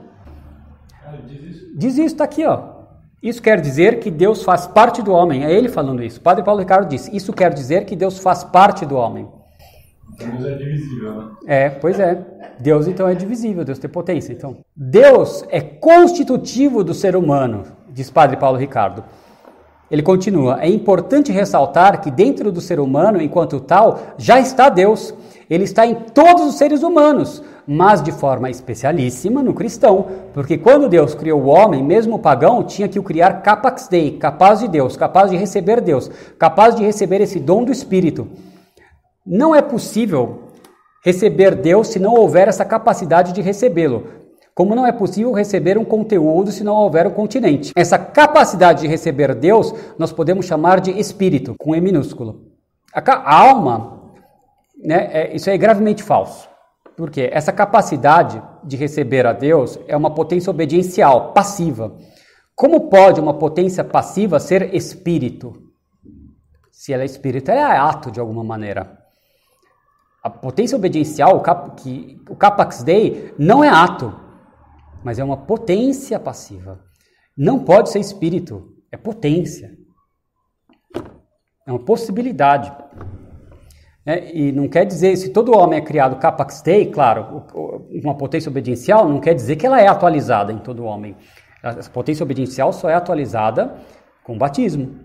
S1: Diz isso, está aqui, ó. Isso quer dizer que Deus faz parte do homem. É ele falando isso. Padre Paulo Ricardo disse: Isso quer dizer que Deus faz parte do homem.
S4: Deus é divisível, né?
S1: É, pois é. Deus então é divisível, Deus tem potência. Então, Deus é constitutivo do ser humano, diz Padre Paulo Ricardo. Ele continua: É importante ressaltar que dentro do ser humano, enquanto tal, já está Deus. Ele está em todos os seres humanos, mas de forma especialíssima no cristão, porque quando Deus criou o homem, mesmo o pagão, tinha que o criar capax dei, capaz de Deus, capaz de receber Deus, capaz de receber esse dom do Espírito. Não é possível receber Deus se não houver essa capacidade de recebê-lo. Como não é possível receber um conteúdo se não houver um continente. Essa capacidade de receber Deus nós podemos chamar de espírito, com E minúsculo. A alma, né, é, isso é gravemente falso. Porque essa capacidade de receber a Deus é uma potência obediencial, passiva. Como pode uma potência passiva ser espírito? Se ela é espírito, ela é ato de alguma maneira. A potência obediencial, o, cap, que, o capax dei, não é ato, mas é uma potência passiva. Não pode ser espírito, é potência. É uma possibilidade. Né? E não quer dizer, se todo homem é criado capax dei, claro, uma potência obediencial, não quer dizer que ela é atualizada em todo homem. Essa potência obediencial só é atualizada com o batismo.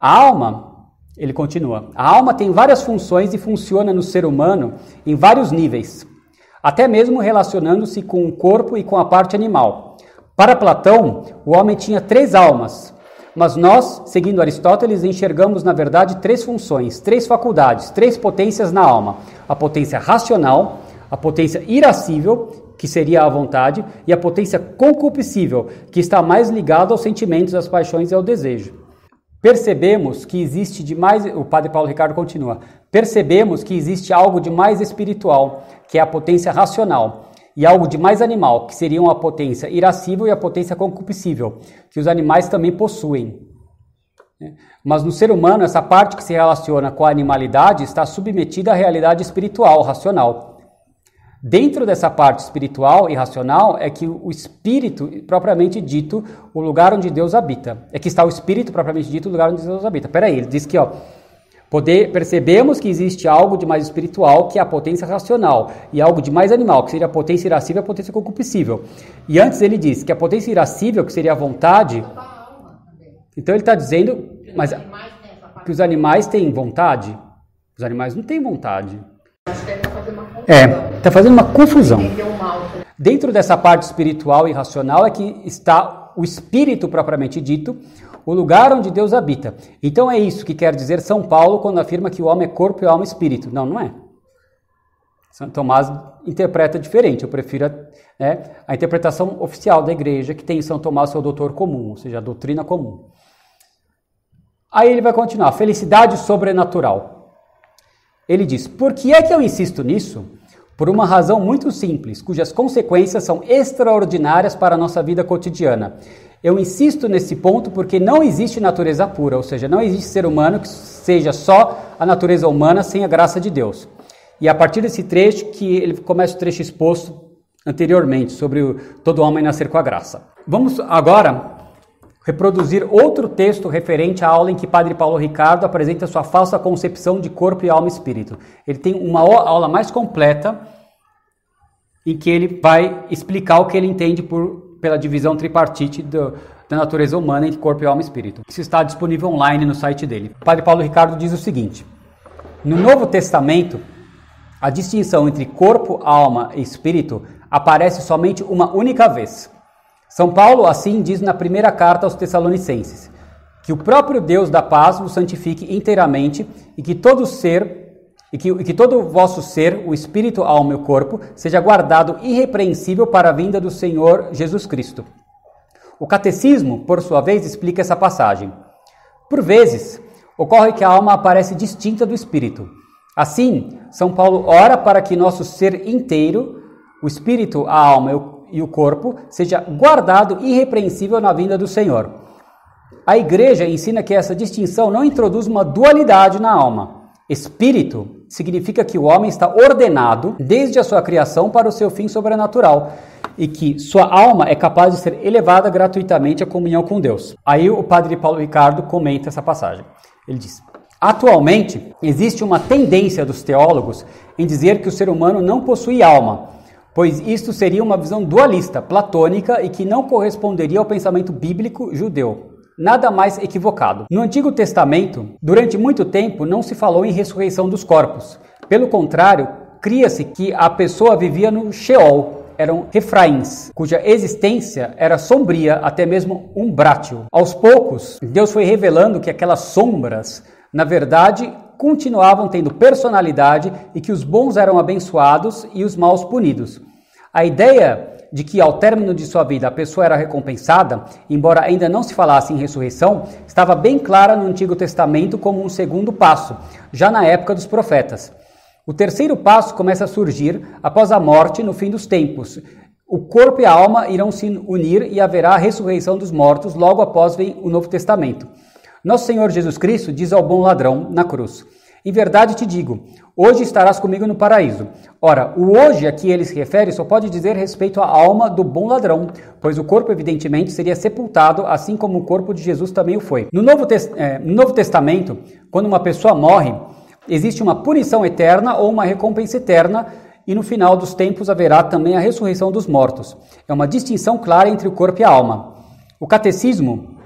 S1: A alma, ele continua, a alma tem várias funções e funciona no ser humano em vários níveis, até mesmo relacionando-se com o corpo e com a parte animal. Para Platão, o homem tinha três almas, mas nós, seguindo Aristóteles, enxergamos na verdade três funções, três faculdades, três potências na alma: a potência racional, a potência irascível, que seria a vontade, e a potência concupiscível, que está mais ligada aos sentimentos, às paixões e ao desejo. Percebemos que existe de mais, o padre Paulo Ricardo continua, percebemos que existe algo de mais espiritual, que é a potência racional, e algo de mais animal, que seriam a potência irascível e a potência concupiscível, que os animais também possuem. Mas no ser humano, essa parte que se relaciona com a animalidade está submetida à realidade espiritual, racional. Dentro dessa parte espiritual e racional é que o espírito, propriamente dito, o lugar onde Deus habita. É que está o espírito, propriamente dito, o lugar onde Deus habita. Peraí, ele diz que, ó, Poder, percebemos que existe algo de mais espiritual, que é a potência racional, e algo de mais animal, que seria a potência irascível e a potência concupiscível. E antes ele diz que a potência irascível, que seria a vontade. Então ele está dizendo mas, que os animais têm vontade. Os animais não têm vontade. É, está fazendo uma confusão. Dentro dessa parte espiritual e racional é que está o espírito propriamente dito, o lugar onde Deus habita. Então é isso que quer dizer São Paulo quando afirma que o homem é corpo e alma e espírito. Não, não é. São Tomás interpreta diferente. Eu prefiro né, a interpretação oficial da igreja, que tem São Tomás seu doutor comum, ou seja, a doutrina comum. Aí ele vai continuar. Felicidade sobrenatural. Ele diz: Por que é que eu insisto nisso? Por uma razão muito simples, cujas consequências são extraordinárias para a nossa vida cotidiana. Eu insisto nesse ponto porque não existe natureza pura, ou seja, não existe ser humano que seja só a natureza humana sem a graça de Deus. E a partir desse trecho que ele começa o trecho exposto anteriormente sobre o, todo homem nascer com a graça. Vamos agora reproduzir outro texto referente à aula em que Padre Paulo Ricardo apresenta sua falsa concepção de corpo e alma e espírito. Ele tem uma aula mais completa em que ele vai explicar o que ele entende por pela divisão tripartite do, da natureza humana entre corpo, alma e espírito. Isso está disponível online no site dele. O padre Paulo Ricardo diz o seguinte: No Novo Testamento, a distinção entre corpo, alma e espírito aparece somente uma única vez. São Paulo assim diz na primeira carta aos Tessalonicenses: que o próprio Deus da paz vos santifique inteiramente e que todo ser e que, e que todo o vosso ser, o espírito, alma e o corpo, seja guardado irrepreensível para a vinda do Senhor Jesus Cristo. O catecismo, por sua vez, explica essa passagem. Por vezes, ocorre que a alma aparece distinta do espírito. Assim, São Paulo ora para que nosso ser inteiro, o espírito, a alma e o corpo, seja guardado irrepreensível na vinda do Senhor. A igreja ensina que essa distinção não introduz uma dualidade na alma. Espírito significa que o homem está ordenado desde a sua criação para o seu fim sobrenatural e que sua alma é capaz de ser elevada gratuitamente à comunhão com Deus. Aí o padre Paulo Ricardo comenta essa passagem. Ele diz: Atualmente, existe uma tendência dos teólogos em dizer que o ser humano não possui alma, pois isto seria uma visão dualista, platônica e que não corresponderia ao pensamento bíblico judeu nada mais equivocado. No Antigo Testamento, durante muito tempo não se falou em ressurreição dos corpos. Pelo contrário, cria-se que a pessoa vivia no Sheol, eram refrains, cuja existência era sombria, até mesmo umbrátil. Aos poucos, Deus foi revelando que aquelas sombras, na verdade, continuavam tendo personalidade e que os bons eram abençoados e os maus punidos. A ideia de que ao término de sua vida a pessoa era recompensada, embora ainda não se falasse em ressurreição, estava bem clara no Antigo Testamento como um segundo passo, já na época dos profetas. O terceiro passo começa a surgir após a morte no fim dos tempos. O corpo e a alma irão se unir e haverá a ressurreição dos mortos, logo após vem o Novo Testamento. Nosso Senhor Jesus Cristo diz ao bom ladrão na cruz: Em verdade te digo, Hoje estarás comigo no paraíso. Ora, o hoje a que ele se refere só pode dizer respeito à alma do bom ladrão, pois o corpo, evidentemente, seria sepultado, assim como o corpo de Jesus também o foi. No Novo, é, no Novo Testamento, quando uma pessoa morre, existe uma punição eterna ou uma recompensa eterna, e no final dos tempos haverá também a ressurreição dos mortos. É uma distinção clara entre o corpo e a alma. O catecismo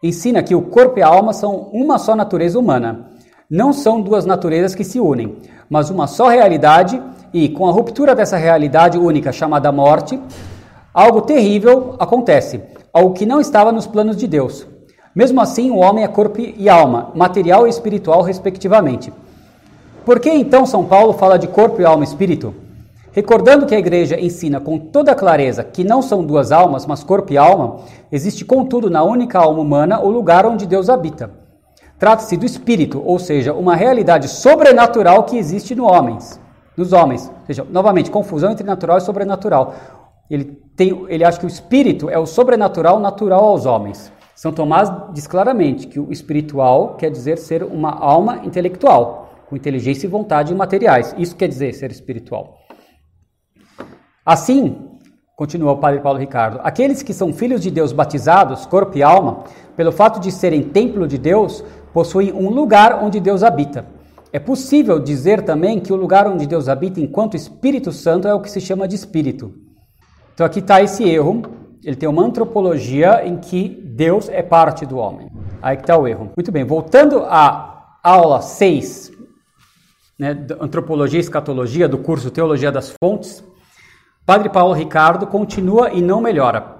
S1: ensina que o corpo e a alma são uma só natureza humana. Não são duas naturezas que se unem, mas uma só realidade, e com a ruptura dessa realidade única chamada morte, algo terrível acontece, algo que não estava nos planos de Deus. Mesmo assim, o homem é corpo e alma, material e espiritual, respectivamente. Por que então São Paulo fala de corpo e alma e espírito? Recordando que a igreja ensina com toda clareza que não são duas almas, mas corpo e alma, existe contudo na única alma humana o lugar onde Deus habita. Trata-se do espírito, ou seja, uma realidade sobrenatural que existe no homens, nos homens. Ou seja, novamente, confusão entre natural e sobrenatural. Ele, tem, ele acha que o espírito é o sobrenatural natural aos homens. São Tomás diz claramente que o espiritual quer dizer ser uma alma intelectual com inteligência e vontade imateriais. Isso quer dizer ser espiritual. Assim, continua o padre Paulo Ricardo, aqueles que são filhos de Deus batizados, corpo e alma, pelo fato de serem templo de Deus, possuem um lugar onde Deus habita. É possível dizer também que o lugar onde Deus habita enquanto Espírito Santo é o que se chama de Espírito. Então aqui está esse erro. Ele tem uma antropologia em que Deus é parte do homem. Aí que está o erro. Muito bem, voltando à aula 6 né, Antropologia e Escatologia, do curso Teologia das Fontes, Padre Paulo Ricardo continua e não melhora.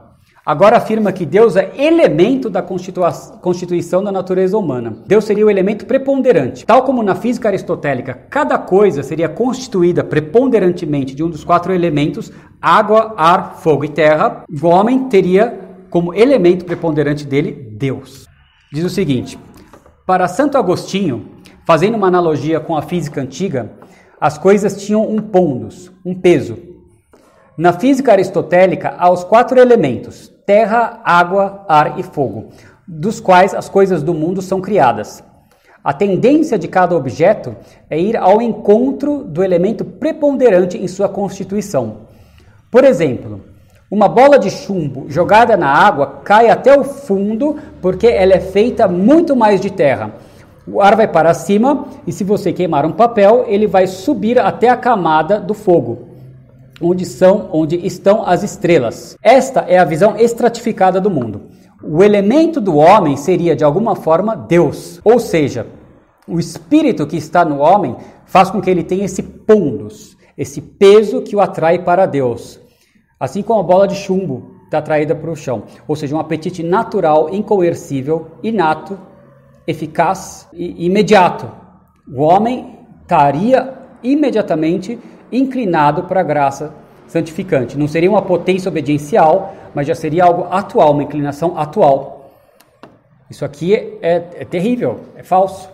S1: Agora afirma que Deus é elemento da constituição da natureza humana. Deus seria o elemento preponderante. Tal como na física aristotélica, cada coisa seria constituída preponderantemente de um dos quatro elementos, água, ar, fogo e terra, o homem teria como elemento preponderante dele Deus. Diz o seguinte: Para Santo Agostinho, Fazendo uma analogia com a física antiga, as coisas tinham um pondus, um peso. Na física aristotélica, há os quatro elementos: terra, água, ar e fogo, dos quais as coisas do mundo são criadas. A tendência de cada objeto é ir ao encontro do elemento preponderante em sua constituição. Por exemplo, uma bola de chumbo jogada na água cai até o fundo porque ela é feita muito mais de terra o ar vai para cima e se você queimar um papel, ele vai subir até a camada do fogo, onde são, onde estão as estrelas. Esta é a visão estratificada do mundo. O elemento do homem seria de alguma forma Deus, ou seja, o espírito que está no homem faz com que ele tenha esse pondus, esse peso que o atrai para Deus. Assim como a bola de chumbo está atraída para o chão, ou seja, um apetite natural, incoercível, inato eficaz e imediato. O homem estaria imediatamente inclinado para a graça santificante. Não seria uma potência obediencial, mas já seria algo atual, uma inclinação atual. Isso aqui é, é, é terrível, é falso.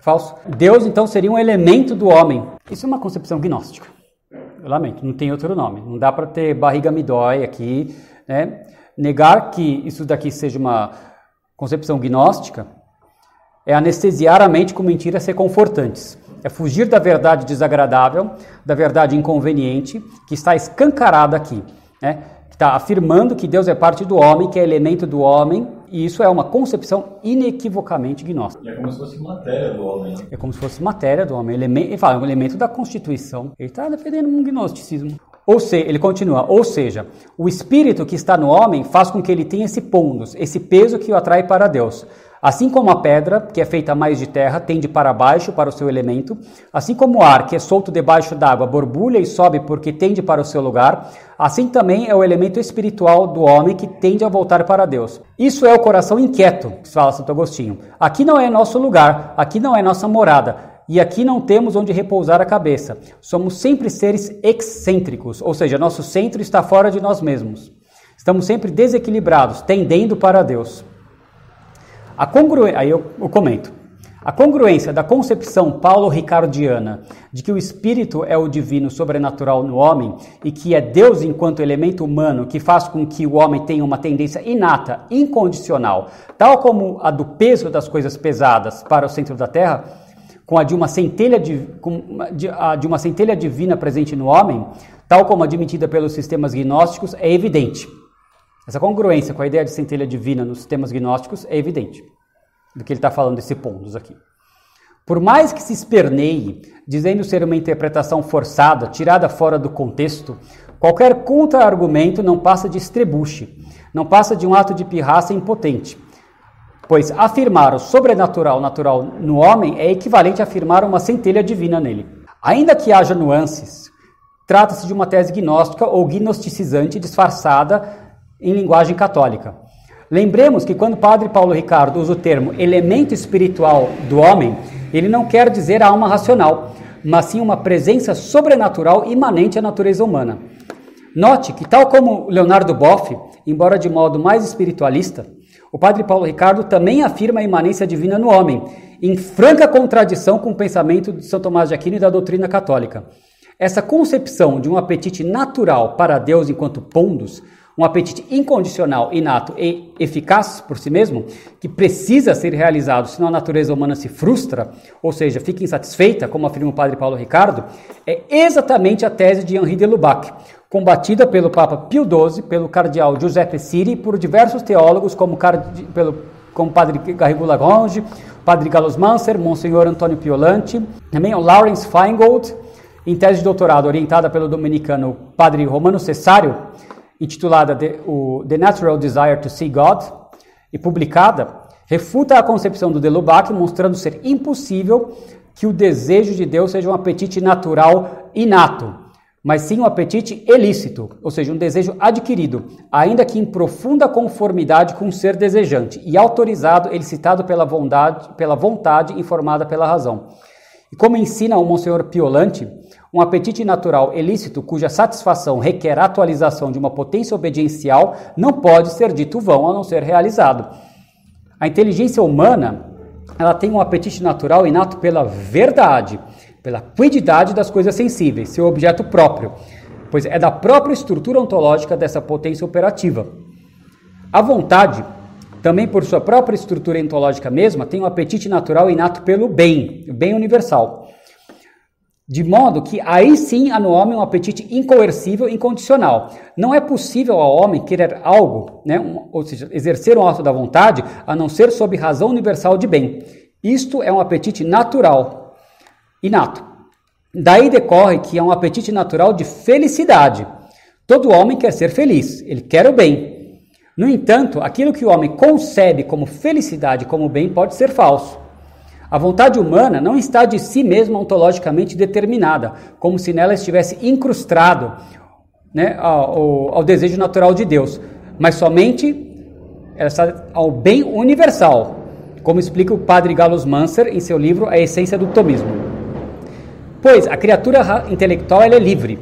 S1: Falso. Deus então seria um elemento do homem. Isso é uma concepção gnóstica. Eu lamento, não tem outro nome. Não dá para ter barriga me dói aqui. Né? Negar que isso daqui seja uma concepção gnóstica é anestesiar a mente com mentiras reconfortantes. É fugir da verdade desagradável, da verdade inconveniente, que está escancarada aqui. Né? Que está afirmando que Deus é parte do homem, que é elemento do homem, e isso é uma concepção inequivocamente gnóstica.
S4: É como se fosse matéria do homem. Né?
S1: É como se fosse matéria do homem. Ele, ele fala, é um elemento da Constituição. Ele está defendendo um gnosticismo. Ou seja, ele continua, ou seja, o espírito que está no homem faz com que ele tenha esse pondus, esse peso que o atrai para Deus. Assim como a pedra, que é feita mais de terra, tende para baixo para o seu elemento, assim como o ar, que é solto debaixo d'água, borbulha e sobe porque tende para o seu lugar, assim também é o elemento espiritual do homem que tende a voltar para Deus. Isso é o coração inquieto, que fala Santo Agostinho. Aqui não é nosso lugar, aqui não é nossa morada, e aqui não temos onde repousar a cabeça. Somos sempre seres excêntricos, ou seja, nosso centro está fora de nós mesmos. Estamos sempre desequilibrados, tendendo para Deus. A congruência, aí eu, eu comento. A congruência da concepção paulo-ricardiana de que o espírito é o divino sobrenatural no homem e que é Deus enquanto elemento humano que faz com que o homem tenha uma tendência inata, incondicional, tal como a do peso das coisas pesadas para o centro da terra, com a de uma centelha, de, a de uma centelha divina presente no homem, tal como admitida pelos sistemas gnósticos, é evidente. Essa congruência com a ideia de centelha divina nos sistemas gnósticos é evidente do que ele está falando desse pontos aqui. Por mais que se esperneie, dizendo ser uma interpretação forçada, tirada fora do contexto, qualquer contra-argumento não passa de estrebuche, não passa de um ato de pirraça impotente. Pois afirmar o sobrenatural natural no homem é equivalente a afirmar uma centelha divina nele. Ainda que haja nuances, trata-se de uma tese gnóstica ou gnosticizante disfarçada em linguagem católica. Lembremos que quando o padre Paulo Ricardo usa o termo elemento espiritual do homem, ele não quer dizer a alma racional, mas sim uma presença sobrenatural imanente à natureza humana. Note que, tal como Leonardo Boff, embora de modo mais espiritualista, o padre Paulo Ricardo também afirma a imanência divina no homem, em franca contradição com o pensamento de São Tomás de Aquino e da doutrina católica. Essa concepção de um apetite natural para Deus enquanto pondos um apetite incondicional, inato e eficaz por si mesmo, que precisa ser realizado, senão a natureza humana se frustra, ou seja, fica insatisfeita, como afirma o padre Paulo Ricardo, é exatamente a tese de Henri de Lubac, combatida pelo Papa Pio XII, pelo cardeal Giuseppe Siri e por diversos teólogos, como, pelo, como padre Garrigou Lagrange, padre Carlos Manser, Monsenhor Antônio Piolante, também o Lawrence Feingold, em tese de doutorado orientada pelo dominicano padre Romano Cessário, intitulada The, o, The Natural Desire to See God, e publicada, refuta a concepção do Delubac, mostrando ser impossível que o desejo de Deus seja um apetite natural inato, mas sim um apetite ilícito, ou seja, um desejo adquirido, ainda que em profunda conformidade com o ser desejante, e autorizado, elicitado pela vontade, pela vontade informada pela razão. E como ensina o Monsenhor Piolante, um apetite natural ilícito cuja satisfação requer a atualização de uma potência obediencial não pode ser dito vão a não ser realizado. A inteligência humana ela tem um apetite natural inato pela verdade, pela quididade das coisas sensíveis, seu objeto próprio, pois é da própria estrutura ontológica dessa potência operativa. A vontade, também por sua própria estrutura ontológica mesma, tem um apetite natural inato pelo bem, o bem universal. De modo que aí sim há no homem um apetite incoercível incondicional. Não é possível ao homem querer algo, né, um, ou seja, exercer um ato da vontade, a não ser sob razão universal de bem. Isto é um apetite natural, inato. Daí decorre que é um apetite natural de felicidade. Todo homem quer ser feliz, ele quer o bem. No entanto, aquilo que o homem concebe como felicidade, como bem, pode ser falso. A vontade humana não está de si mesma ontologicamente determinada, como se nela estivesse incrustado né, ao, ao, desejo natural de Deus, mas somente está ao bem universal, como explica o padre Gallus Manser em seu livro A Essência do Tomismo. Pois a criatura intelectual é livre.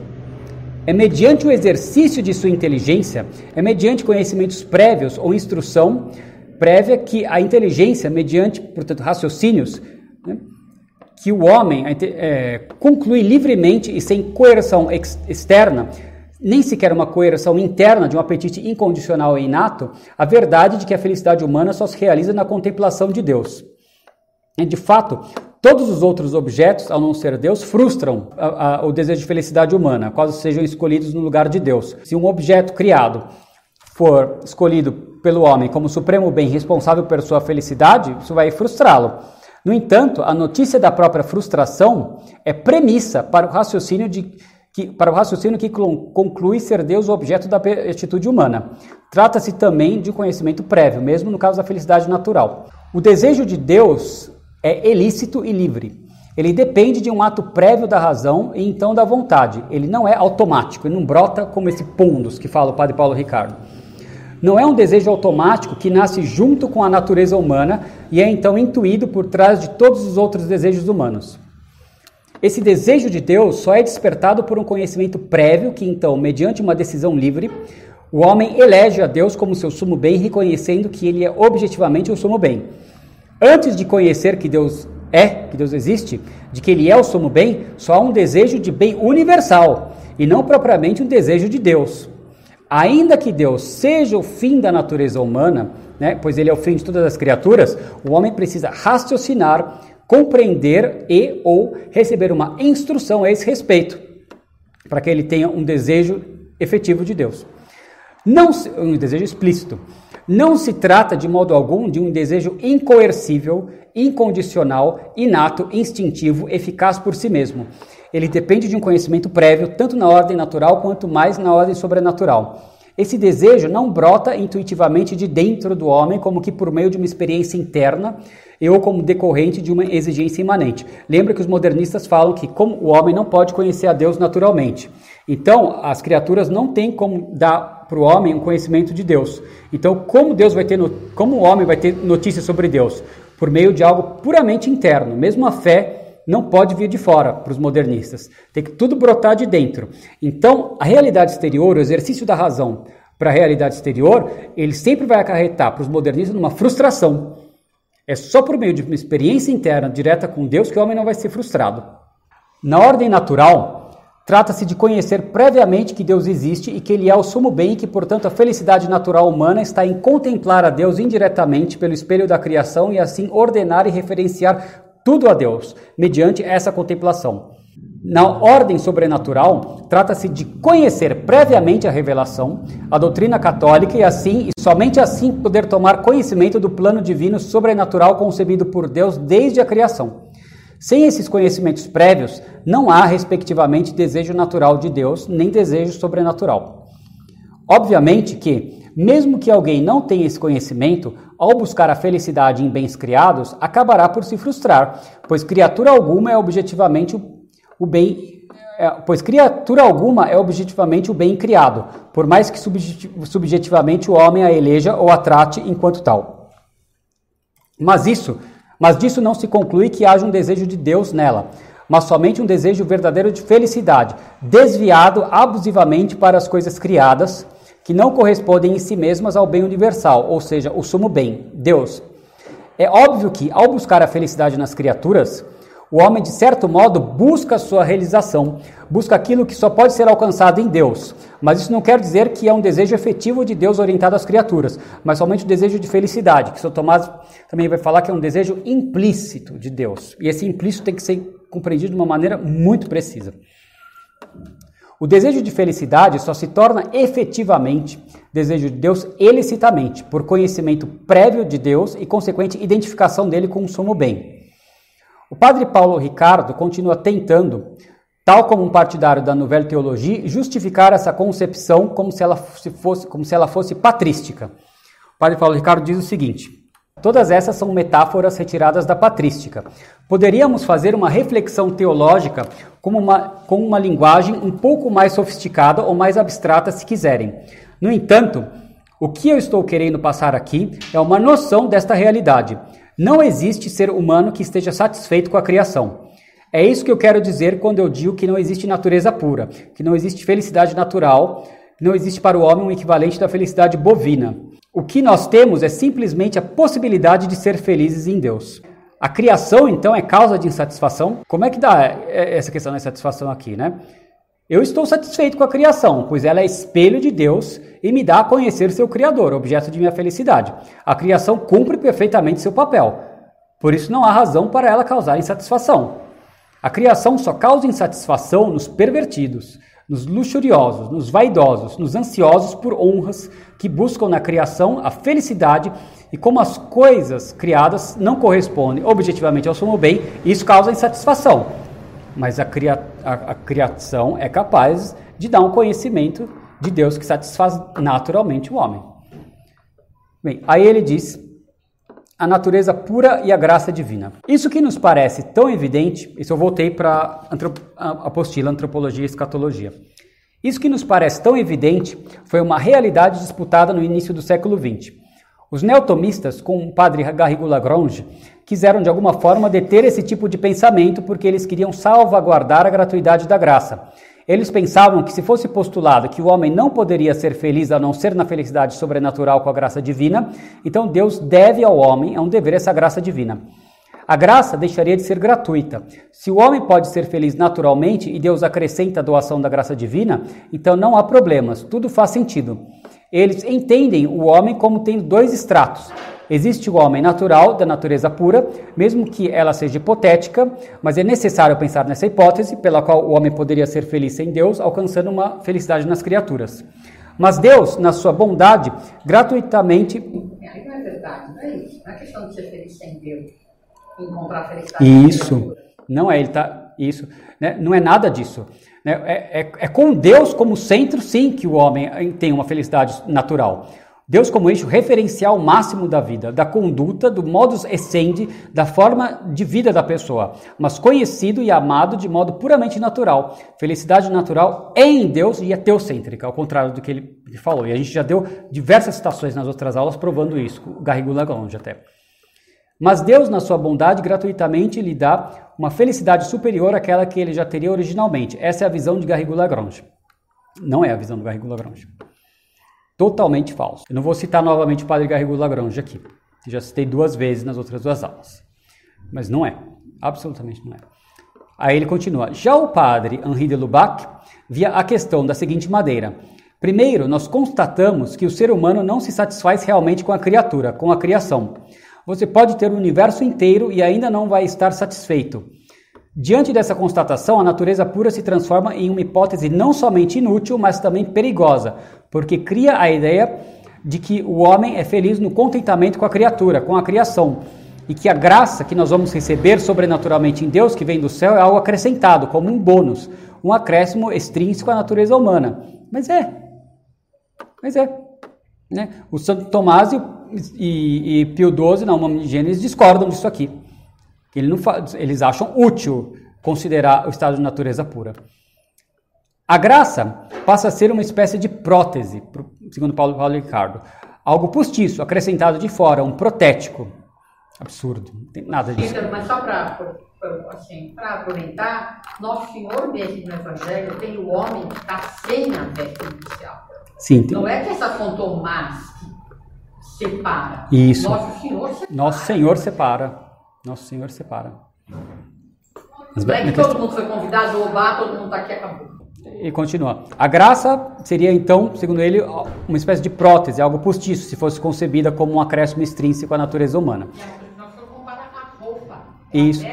S1: É mediante o exercício de sua inteligência, é mediante conhecimentos prévios ou instrução prévia que a inteligência, mediante, portanto, raciocínios, né, que o homem é, conclui livremente e sem coerção ex externa, nem sequer uma coerção interna de um apetite incondicional e inato, a verdade de que a felicidade humana só se realiza na contemplação de Deus. De fato, todos os outros objetos, ao não ser Deus, frustram a, a, o desejo de felicidade humana, quase sejam escolhidos no lugar de Deus. Se um objeto criado for escolhido pelo homem como supremo bem responsável por sua felicidade, isso vai frustrá-lo. No entanto, a notícia da própria frustração é premissa para o raciocínio de que, para o raciocínio que conclui ser Deus o objeto da atitude humana. Trata-se também de conhecimento prévio, mesmo no caso da felicidade natural. O desejo de Deus é ilícito e livre. Ele depende de um ato prévio da razão e então da vontade. Ele não é automático, ele não brota como esse pondus que fala o padre Paulo Ricardo. Não é um desejo automático que nasce junto com a natureza humana e é então intuído por trás de todos os outros desejos humanos. Esse desejo de Deus só é despertado por um conhecimento prévio que, então, mediante uma decisão livre, o homem elege a Deus como seu sumo bem, reconhecendo que ele é objetivamente o sumo bem. Antes de conhecer que Deus é, que Deus existe, de que ele é o sumo bem, só há um desejo de bem universal e não propriamente um desejo de Deus. Ainda que Deus seja o fim da natureza humana, né, pois ele é o fim de todas as criaturas, o homem precisa raciocinar, compreender e ou receber uma instrução a esse respeito, para que ele tenha um desejo efetivo de Deus. Não um desejo explícito. Não se trata de modo algum de um desejo incoercível, incondicional, inato, instintivo, eficaz por si mesmo. Ele depende de um conhecimento prévio, tanto na ordem natural quanto mais na ordem sobrenatural. Esse desejo não brota intuitivamente de dentro do homem, como que por meio de uma experiência interna ou como decorrente de uma exigência imanente. Lembra que os modernistas falam que como o homem não pode conhecer a Deus naturalmente. Então, as criaturas não têm como dar para o homem um conhecimento de Deus. Então, como Deus vai ter, como o homem vai ter notícia sobre Deus? Por meio de algo puramente interno. Mesmo a fé não pode vir de fora para os modernistas. Tem que tudo brotar de dentro. Então, a realidade exterior, o exercício da razão para a realidade exterior, ele sempre vai acarretar para os modernistas uma frustração. É só por meio de uma experiência interna direta com Deus que o homem não vai ser frustrado. Na ordem natural, trata-se de conhecer previamente que Deus existe e que Ele é o sumo bem e que, portanto, a felicidade natural humana está em contemplar a Deus indiretamente pelo espelho da criação e assim ordenar e referenciar tudo a Deus, mediante essa contemplação. Na ordem sobrenatural, trata-se de conhecer previamente a revelação, a doutrina católica e assim, e somente assim, poder tomar conhecimento do plano divino sobrenatural concebido por Deus desde a criação. Sem esses conhecimentos prévios, não há, respectivamente, desejo natural de Deus, nem desejo sobrenatural. Obviamente que, mesmo que alguém não tenha esse conhecimento, ao buscar a felicidade em bens criados, acabará por se frustrar, pois criatura alguma é objetivamente o bem, é, pois criatura alguma é objetivamente o bem criado, por mais que subjetivamente o homem a eleja ou a trate enquanto tal. Mas isso, mas disso não se conclui que haja um desejo de Deus nela, mas somente um desejo verdadeiro de felicidade, desviado abusivamente para as coisas criadas, que não correspondem em si mesmas ao bem universal, ou seja, o sumo bem, Deus. É óbvio que, ao buscar a felicidade nas criaturas, o homem, de certo modo, busca sua realização, busca aquilo que só pode ser alcançado em Deus. Mas isso não quer dizer que é um desejo efetivo de Deus orientado às criaturas, mas somente o desejo de felicidade, que São Tomás também vai falar que é um desejo implícito de Deus. E esse implícito tem que ser compreendido de uma maneira muito precisa. O desejo de felicidade só se torna efetivamente desejo de Deus elicitamente, por conhecimento prévio de Deus e consequente identificação dele com o sumo bem. O padre Paulo Ricardo continua tentando, tal como um partidário da Nouvelle Teologia, justificar essa concepção como se ela fosse, como se ela fosse patrística. O padre Paulo Ricardo diz o seguinte: Todas essas são metáforas retiradas da patrística. Poderíamos fazer uma reflexão teológica com uma, com uma linguagem um pouco mais sofisticada ou mais abstrata, se quiserem. No entanto, o que eu estou querendo passar aqui é uma noção desta realidade. Não existe ser humano que esteja satisfeito com a criação. É isso que eu quero dizer quando eu digo que não existe natureza pura, que não existe felicidade natural, não existe para o homem um equivalente da felicidade bovina. O que nós temos é simplesmente a possibilidade de ser felizes em Deus. A criação, então, é causa de insatisfação? Como é que dá é, essa questão da insatisfação aqui, né? Eu estou satisfeito com a criação, pois ela é espelho de Deus e me dá a conhecer seu Criador, objeto de minha felicidade. A criação cumpre perfeitamente seu papel, por isso não há razão para ela causar insatisfação. A criação só causa insatisfação nos pervertidos, nos luxuriosos, nos vaidosos, nos ansiosos por honras que buscam na criação a felicidade e como as coisas criadas não correspondem objetivamente ao sumo bem, isso causa insatisfação. Mas a, cria, a, a criação é capaz de dar um conhecimento de Deus que satisfaz naturalmente o homem. Bem, aí ele diz a natureza pura e a graça divina. Isso que nos parece tão evidente, isso eu voltei para a apostila Antropologia e Escatologia. Isso que nos parece tão evidente foi uma realidade disputada no início do século XX. Os neotomistas, com o padre Garrigou Lagrange, quiseram de alguma forma deter esse tipo de pensamento porque eles queriam salvaguardar a gratuidade da graça. Eles pensavam que se fosse postulado que o homem não poderia ser feliz a não ser na felicidade sobrenatural com a graça divina, então Deus deve ao homem, é um dever essa graça divina. A graça deixaria de ser gratuita. Se o homem pode ser feliz naturalmente e Deus acrescenta a doação da graça divina, então não há problemas, tudo faz sentido. Eles entendem o homem como tendo dois estratos. Existe o homem natural, da natureza pura, mesmo que ela seja hipotética, mas é necessário pensar nessa hipótese, pela qual o homem poderia ser feliz sem Deus, alcançando uma felicidade nas criaturas. Mas Deus, na sua bondade, gratuitamente.
S2: Aí não é verdade, não é isso. Não é questão de ser feliz sem Deus, encontrar felicidade.
S1: Isso. Não é, ele tá. Isso. Né? Não é nada disso. Né? É, é, é com Deus como centro, sim, que o homem tem uma felicidade natural. Deus como eixo referencial máximo da vida, da conduta, do modus essendi, da forma de vida da pessoa, mas conhecido e amado de modo puramente natural. Felicidade natural em Deus e é teocêntrica, ao contrário do que ele falou. E a gente já deu diversas citações nas outras aulas provando isso, o Garrigou Lagrange até. Mas Deus, na sua bondade, gratuitamente lhe dá uma felicidade superior àquela que ele já teria originalmente. Essa é a visão de Garrigou Lagrange. Não é a visão do Garrigou Lagrange. Totalmente falso. Eu não vou citar novamente o padre Garrigou Lagrange aqui. Já citei duas vezes nas outras duas aulas. Mas não é. Absolutamente não é. Aí ele continua. Já o padre Henri de Lubac via a questão da seguinte maneira. Primeiro, nós constatamos que o ser humano não se satisfaz realmente com a criatura, com a criação. Você pode ter o universo inteiro e ainda não vai estar satisfeito. Diante dessa constatação, a natureza pura se transforma em uma hipótese não somente inútil, mas também perigosa, porque cria a ideia de que o homem é feliz no contentamento com a criatura, com a criação, e que a graça que nós vamos receber sobrenaturalmente em Deus, que vem do céu, é algo acrescentado, como um bônus, um acréscimo extrínseco à natureza humana. Mas é. Mas é. Né? O Santo Tomás e, e, e Pio XII, na Uma de Gênesis, discordam disso aqui. Ele não eles acham útil considerar o estado de natureza pura. A graça passa a ser uma espécie de prótese, segundo Paulo, Paulo Ricardo. Algo postiço, acrescentado de fora, um protético. Absurdo, não tem nada disso.
S2: Então, mas só para assim, aproveitar, Nosso Senhor mesmo no Evangelho tem o homem que está sem a veste inicial.
S1: Sim, tem...
S2: Não é que essa contomás separa.
S1: Isso.
S2: Nosso Senhor separa.
S1: Nosso Senhor separa. Nosso Senhor separa.
S2: Mas, não é que todo mundo foi convidado, oba, todo mundo está aqui acabou.
S1: E continua. A graça seria, então, segundo ele, uma espécie de prótese, algo postiço, se fosse concebida como um acréscimo extrínseco à natureza humana. Isso.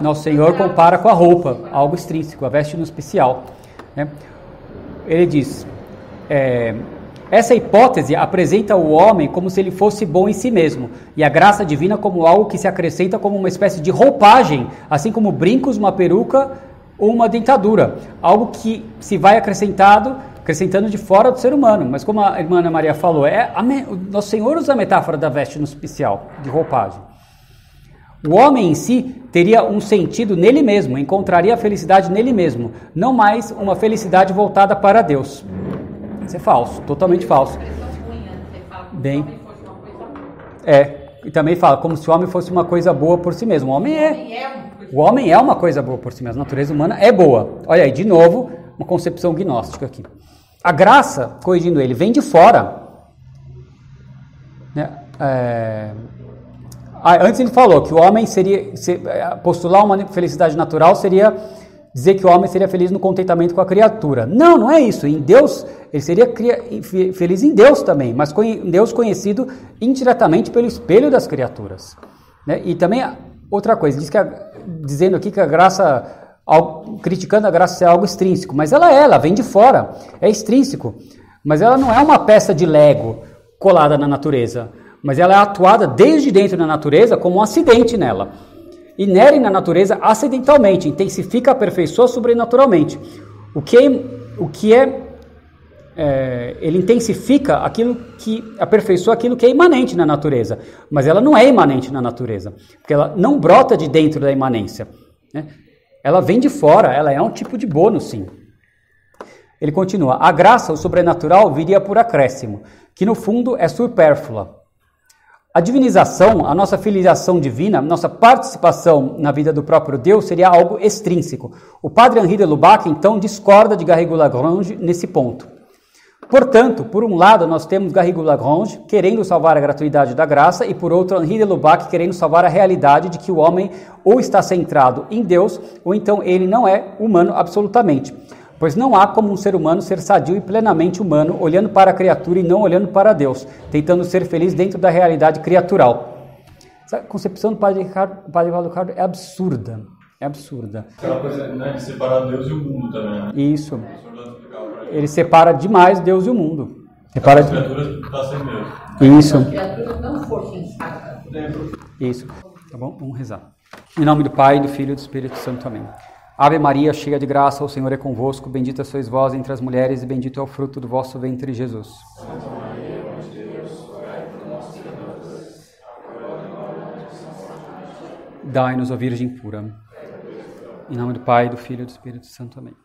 S1: Nosso Senhor compara com a roupa, algo extrínseco, a veste no especial. Né? Ele diz: é, essa hipótese apresenta o homem como se ele fosse bom em si mesmo, e a graça divina como algo que se acrescenta como uma espécie de roupagem, assim como brincos, uma peruca ou uma dentadura, algo que se vai acrescentado, acrescentando de fora do ser humano. Mas como a irmã Ana Maria falou, é o Nosso Senhor usa a metáfora da veste no especial, de roupagem. O homem em si teria um sentido nele mesmo, encontraria a felicidade nele mesmo, não mais uma felicidade voltada para Deus. Isso é falso, totalmente falso. Bem. É, e também fala como se o homem fosse uma coisa boa por si mesmo. O homem é. O homem é uma coisa boa por si mesmo. A natureza humana é boa. Olha aí, de novo, uma concepção gnóstica aqui. A graça, corrigindo ele, vem de fora. Né? É... Ah, antes ele falou que o homem seria postular uma felicidade natural seria dizer que o homem seria feliz no contentamento com a criatura. Não, não é isso. Em Deus, ele seria feliz em Deus também, mas em Deus conhecido indiretamente pelo espelho das criaturas. Né? E também outra coisa, diz que a, dizendo aqui que a graça, criticando a graça ser algo extrínseco, mas ela é, ela vem de fora, é extrínseco, mas ela não é uma peça de Lego colada na natureza, mas ela é atuada desde dentro da natureza como um acidente nela inere na natureza acidentalmente, intensifica, aperfeiçoa sobrenaturalmente. O que é, o que é, é, ele intensifica aquilo que aperfeiçoa aquilo que é imanente na natureza, mas ela não é imanente na natureza, porque ela não brota de dentro da imanência. Né? Ela vem de fora, ela é um tipo de bônus, sim. Ele continua: a graça, o sobrenatural, viria por acréscimo, que no fundo é supérflua. A divinização, a nossa filiação divina, nossa participação na vida do próprio Deus seria algo extrínseco. O padre Henri de Lubac, então, discorda de Garrigou Lagrange nesse ponto. Portanto, por um lado, nós temos Garrigou Lagrange querendo salvar a gratuidade da graça e por outro, Henri de Lubac querendo salvar a realidade de que o homem ou está centrado em Deus ou então ele não é humano absolutamente pois não há como um ser humano ser sadio e plenamente humano, olhando para a criatura e não olhando para Deus, tentando ser feliz dentro da realidade criatural. Essa concepção do Padre Ricardo, do padre Valdo Ricardo é absurda. É absurda.
S4: Aquela coisa né, de separar Deus e o mundo também. Né?
S1: Isso. ele separa demais Deus e o mundo. Separa
S4: As criaturas estão sem Deus.
S1: Isso.
S2: As criaturas não.
S1: Isso. Tá bom? Vamos rezar. Em nome do Pai, do Filho e do Espírito Santo. Amém. Ave Maria, cheia de graça, o Senhor é convosco. Bendita sois vós entre as mulheres e bendito é o fruto do vosso ventre, Jesus. Santa Maria, Mãe de Deus, orai por nós pecadores, agora na hora de nossa Dai-nos, ó Virgem pura. Em nome do Pai, do Filho e do Espírito Santo. Amém.